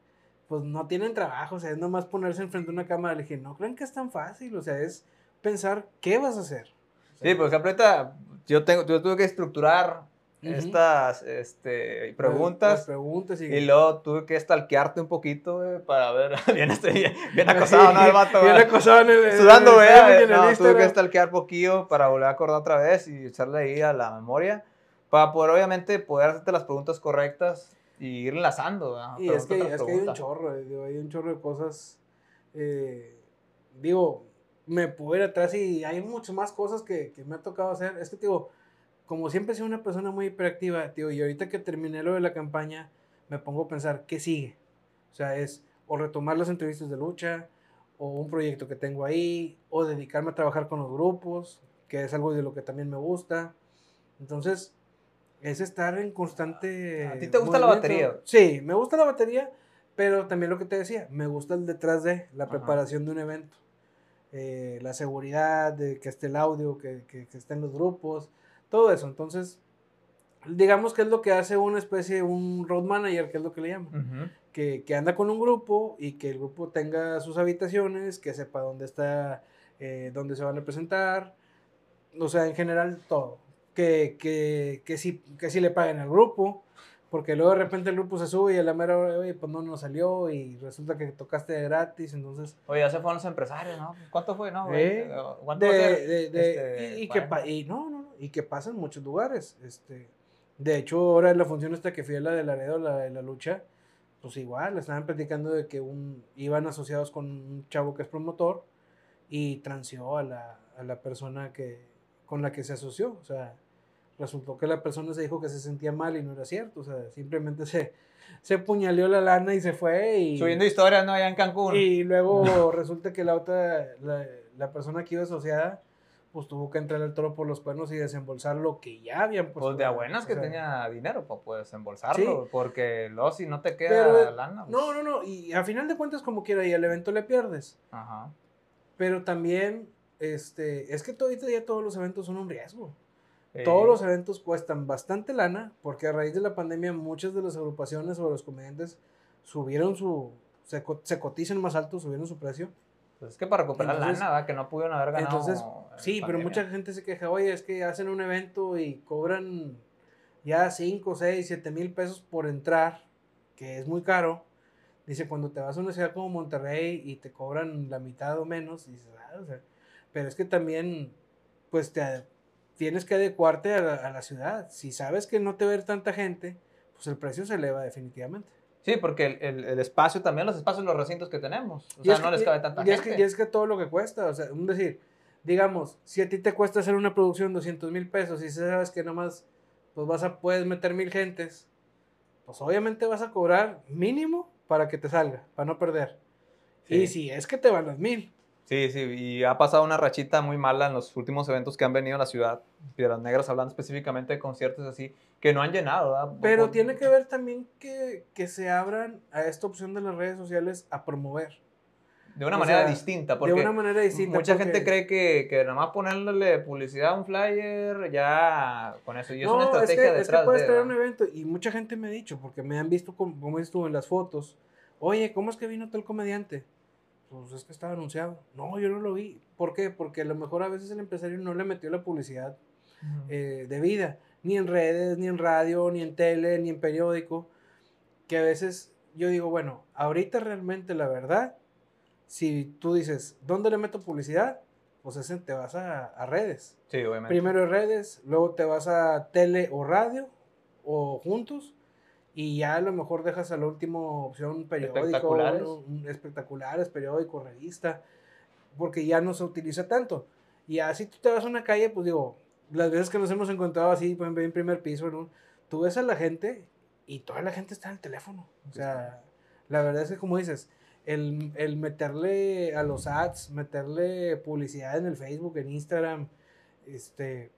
pues no tienen trabajo, o sea, es nomás ponerse enfrente de una cámara. Le dije, no crean que es tan fácil, o sea, es pensar qué vas a hacer. O sea, Sí, ejemplo, ahorita yo, tengo, yo tuve que estructurar Ujú. estas este, las preguntas preguntas y, y luego tuve que stalkearte un poquito güey, para ver, [laughs] bien, estoy bien, bien acosado, ¿no? El vato, Bien acosado en el, Sudando, el No, tuve que stalkear poquillo para volver a acordar otra vez y echarle ahí a la memoria para poder, obviamente, poder hacerte las preguntas correctas y ir enlazando. ¿verdad? Y es que, es que hay un chorro, eh, digo, hay un chorro de cosas. eh, digo, me puedo ir atrás y hay muchas más cosas que, que me ha tocado hacer. Es que, digo, como siempre he sido una persona muy hiperactiva, digo, y ahorita que terminé lo de la campaña, me pongo a pensar, ¿qué sigue? O sea, es o retomar las entrevistas de lucha, o un proyecto que tengo ahí, o dedicarme a trabajar con los grupos, que es algo de lo que también me gusta. Entonces, es estar en constante. ¿A ti te gusta la batería? Sí, me gusta la batería, pero también lo que te decía, me gusta el detrás de la Ajá. preparación de un evento. Eh, la seguridad, de que esté el audio, que, que, que estén los grupos, todo eso. Entonces, digamos que es lo que hace una especie, un road manager, que es lo que le llaman que, que anda con un grupo y que el grupo tenga sus habitaciones, que sepa dónde está, eh, dónde se van a presentar, o sea, en general todo. Que, que, que, si, que si le paguen al grupo, porque luego de repente el grupo se sube y a la mera hora, oye, pues no nos salió y resulta que tocaste de gratis, entonces... Oye, ya se fueron los empresarios, ¿no? ¿Cuánto fue, no? Eh, ¿Cuánto de, de- de- Este, y, y que y no, no, y que pasa en muchos lugares. Este, de hecho, ahora en la función esta que fui a la de Laredo, la de la lucha, pues igual, estaban platicando de que un, iban asociados con un chavo que es promotor y transió a la, a la persona que, con la que se asoció. O sea, resultó que la persona se dijo que se sentía mal y no era cierto, o sea, simplemente se, se puñaleó la lana y se fue y... Subiendo historias, ¿no? Allá en Cancún. Y luego [laughs] resulta que la otra, la, la persona que iba asociada, pues tuvo que entrar al toro por los cuernos y desembolsar lo que ya habían puesto. Pues de a buenas que o sea, tenía dinero para poder desembolsarlo, Sí. porque luego si no te queda Pero, lana. pues, No, no, no, y a final de cuentas como quiera y al evento le pierdes. Ajá. Pero también, este, es que ahorita ya todos los eventos son un riesgo. Todos los eventos cuestan bastante lana, porque a raíz de la pandemia muchas de las agrupaciones o los comediantes subieron su, se, se cotizan más alto, subieron su precio. Pues es que para recuperar Entonces- lana, ¿verdad? Que no pudieron haber ganado. Entonces, en sí, pero mucha gente se queja, oye, es que hacen un evento y cobran ya 5, 6, 7 mil pesos por entrar, que es muy caro. Dice, cuando te vas a una ciudad como Monterrey y te cobran la mitad o menos, dices, ah, o sea, pero es que también, pues te tienes que adecuarte a la, a la ciudad. Si sabes que no te va a ver tanta gente, pues el precio se eleva definitivamente. Sí, porque el, el, el espacio también, los espacios, los recintos que tenemos. O Y sea, es no que- les cabe tanta y es gente. que, y es que todo lo que cuesta, o sea, un decir, digamos, si a ti te cuesta hacer una producción 200 mil pesos y sabes que nomás pues vas a, puedes meter mil gentes, pues obviamente vas a cobrar mínimo para que te salga, para no perder. Sí. Y si es que te van las mil. Sí, sí, y ha pasado una rachita muy mala en los últimos eventos que han venido a la ciudad, Piedras Negras, hablando específicamente de conciertos así, que no han llenado, ¿verdad? Pero Por- tiene que ver también que, que se abran a esta opción de las redes sociales a promover. De una o manera sea, distinta, porque de una manera distinta. mucha porque- gente cree que, que nada más ponerle publicidad a un flyer, ya con eso, y es una estrategia es que, detrás es que puedes de, traer un evento y mucha gente me ha dicho, porque me han visto como, como tú en las fotos, oye, ¿cómo es que vino tal comediante? Pues es que estaba anunciado. No, yo no lo vi. ¿Por qué? Porque a lo mejor a veces el empresario no le metió la publicidad Eh, debida, ni en redes, ni en radio, ni en tele, ni en periódico, que a veces yo digo, bueno, ahorita realmente la verdad, si tú dices, ¿dónde le meto publicidad? Pues ese te vas a, a redes. Sí, obviamente. Primero en redes, luego te vas a tele o radio o juntos y ya a lo mejor dejas a la última opción periódico, Espectaculares. espectaculares, periódico, revista, porque ya no se utiliza tanto. Y así tú te vas a una calle, pues digo, las veces que nos hemos encontrado así, por ejemplo, en primer piso, ¿no? tú ves a la gente y toda la gente está en el teléfono. O sea, la verdad es que como dices, el, el meterle a los ads, meterle publicidad en el Facebook, en Instagram, este,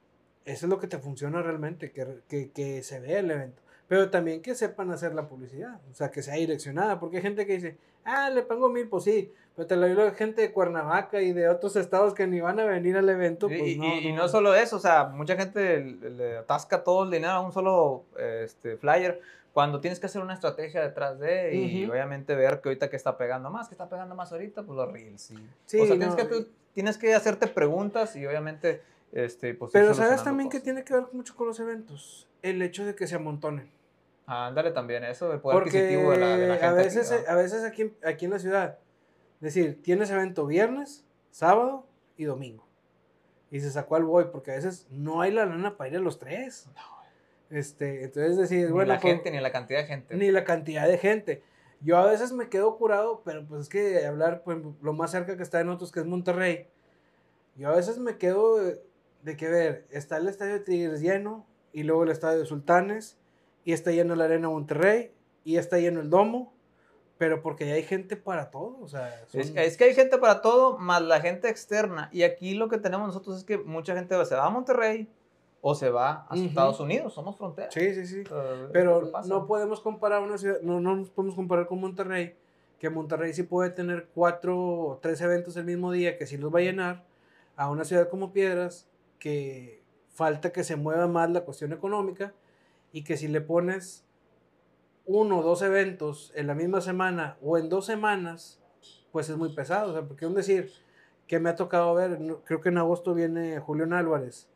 eso es lo que te funciona realmente, que, que, que se vea el evento. Pero también que sepan hacer la publicidad, o sea, que sea direccionada, porque hay gente que dice, ah, le pongo mil, pues sí, te lo digo la gente de Cuernavaca y de otros estados que ni van a venir al evento, pues y, no, y- y no. no solo eso, o sea, mucha gente le, atasca todo el dinero a un solo este, flyer cuando tienes que hacer una estrategia detrás de y Ujú. obviamente ver que ahorita que está pegando más, que está pegando más ahorita, pues los reels. y- Sí, o sea, tienes, no, que, tú- tienes que hacerte preguntas y obviamente, este, pues... Pero sabes también que cosas. tiene que ver mucho con los eventos, el hecho de que se amontonen. Ándale también eso, el poder Porque adquisitivo de la, de la gente. a aquí, veces, ¿verdad? a veces aquí, aquí en la ciudad, es decir, tienes evento viernes, sábado y domingo. Y dices, ¿a cuál voy? Porque a veces no hay la lana para ir a los tres. Este, entonces decir, ni bueno, la pues, gente, ni la cantidad de gente. ni la cantidad de gente. Yo a veces me quedo curado, pero pues es que hablar, pues, lo más cerca que está de nosotros, que es Monterrey, yo a veces me quedo de, de que ver, está el estadio de Tigres lleno, y luego el estadio de Sultanes, y está lleno la Arena Monterrey, y está lleno el Domo, pero porque ya hay gente para todo, o sea, Es, son- es que hay gente para todo, más la gente externa. Y aquí lo que tenemos nosotros es que mucha gente se va a Monterrey o se va a Ujú. Estados Unidos. Somos frontera. sí, sí, sí. Pero no podemos comparar una ciudad, no, no nos podemos comparar con Monterrey, que Monterrey sí puede tener cuatro o tres eventos el mismo día, que sí los va a llenar, a una ciudad como Piedras, que falta que se mueva más la cuestión económica, y que si le pones uno o dos eventos en la misma semana o en dos semanas, pues es muy pesado. O sea, porque un decir que me ha tocado ver, creo que en agosto viene Julián Álvarez,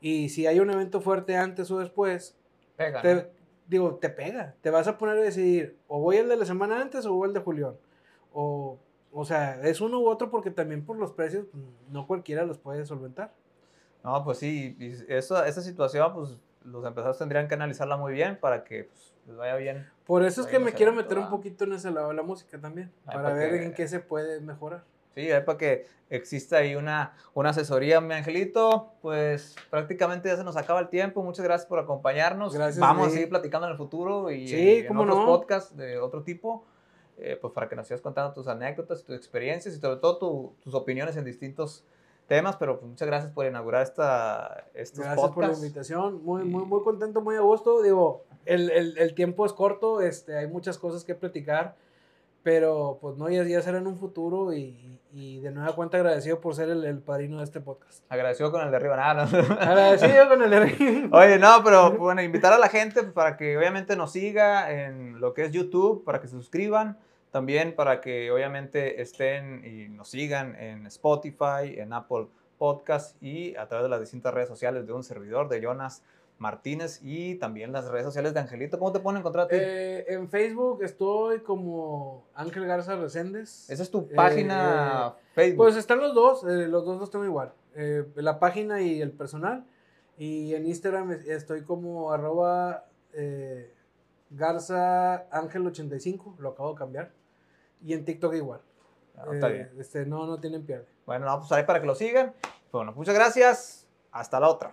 y si hay un evento fuerte antes o después, Pega, ¿no? te, digo, te pega. Te vas a poner a decidir, o voy el de la semana antes o voy el de Julián. O, o sea, es uno u otro porque también por los precios pues, no cualquiera los puede solventar. No, pues sí, y eso, esa situación, pues los empresarios tendrían que analizarla muy bien para que pues, les vaya bien. Por eso es que me quiero meter un poquito en ese lado de la música también, para para ver que- en qué se puede mejorar. Sí, es para que exista ahí una, una asesoría, mi angelito. Pues prácticamente ya se nos acaba el tiempo. Muchas gracias por acompañarnos. Gracias, Vamos a seguir platicando en el futuro y Sí, en otros no. podcasts de otro tipo. eh, pues para que nos sigas contando tus anécdotas, tus experiencias y sobre todo tu- tus opiniones en distintos temas. Pero pues, muchas gracias por inaugurar esta, estos Gracias por la invitación. Muy, muy, muy contento, muy a gusto. Digo, el, el, el tiempo es corto, este, hay muchas cosas que platicar, pero pues no, ya, ya será en un futuro y, y de nueva cuenta agradecido por ser el, el padrino de este podcast. Agradecido con el de arriba. Nada, no. [laughs] Agradecido con el... [laughs] Oye, no, pero bueno, invitar a la gente pues, para que obviamente nos siga en lo que es YouTube, para que se suscriban, también para que obviamente estén y nos sigan en Spotify, en Apple Podcast y a través de las distintas redes sociales de un servidor, de Jonas Martínez y también las redes sociales de Angelito. ¿Cómo te pueden encontrar a ti? Eh, en Facebook estoy como Ángel Garza Reséndez. Esa es tu eh, página Facebook. Pues están los dos, eh, los dos los tengo igual. eh, la página y el personal. Y en Instagram es- estoy como arroba eh, Garza Ángel 85, lo acabo de cambiar. Y en TikTok igual. Ah, está Eh, bien. Este, no, no tienen pierde. Bueno, no, pues ahí para que lo sigan. Bueno, muchas gracias. Hasta la otra.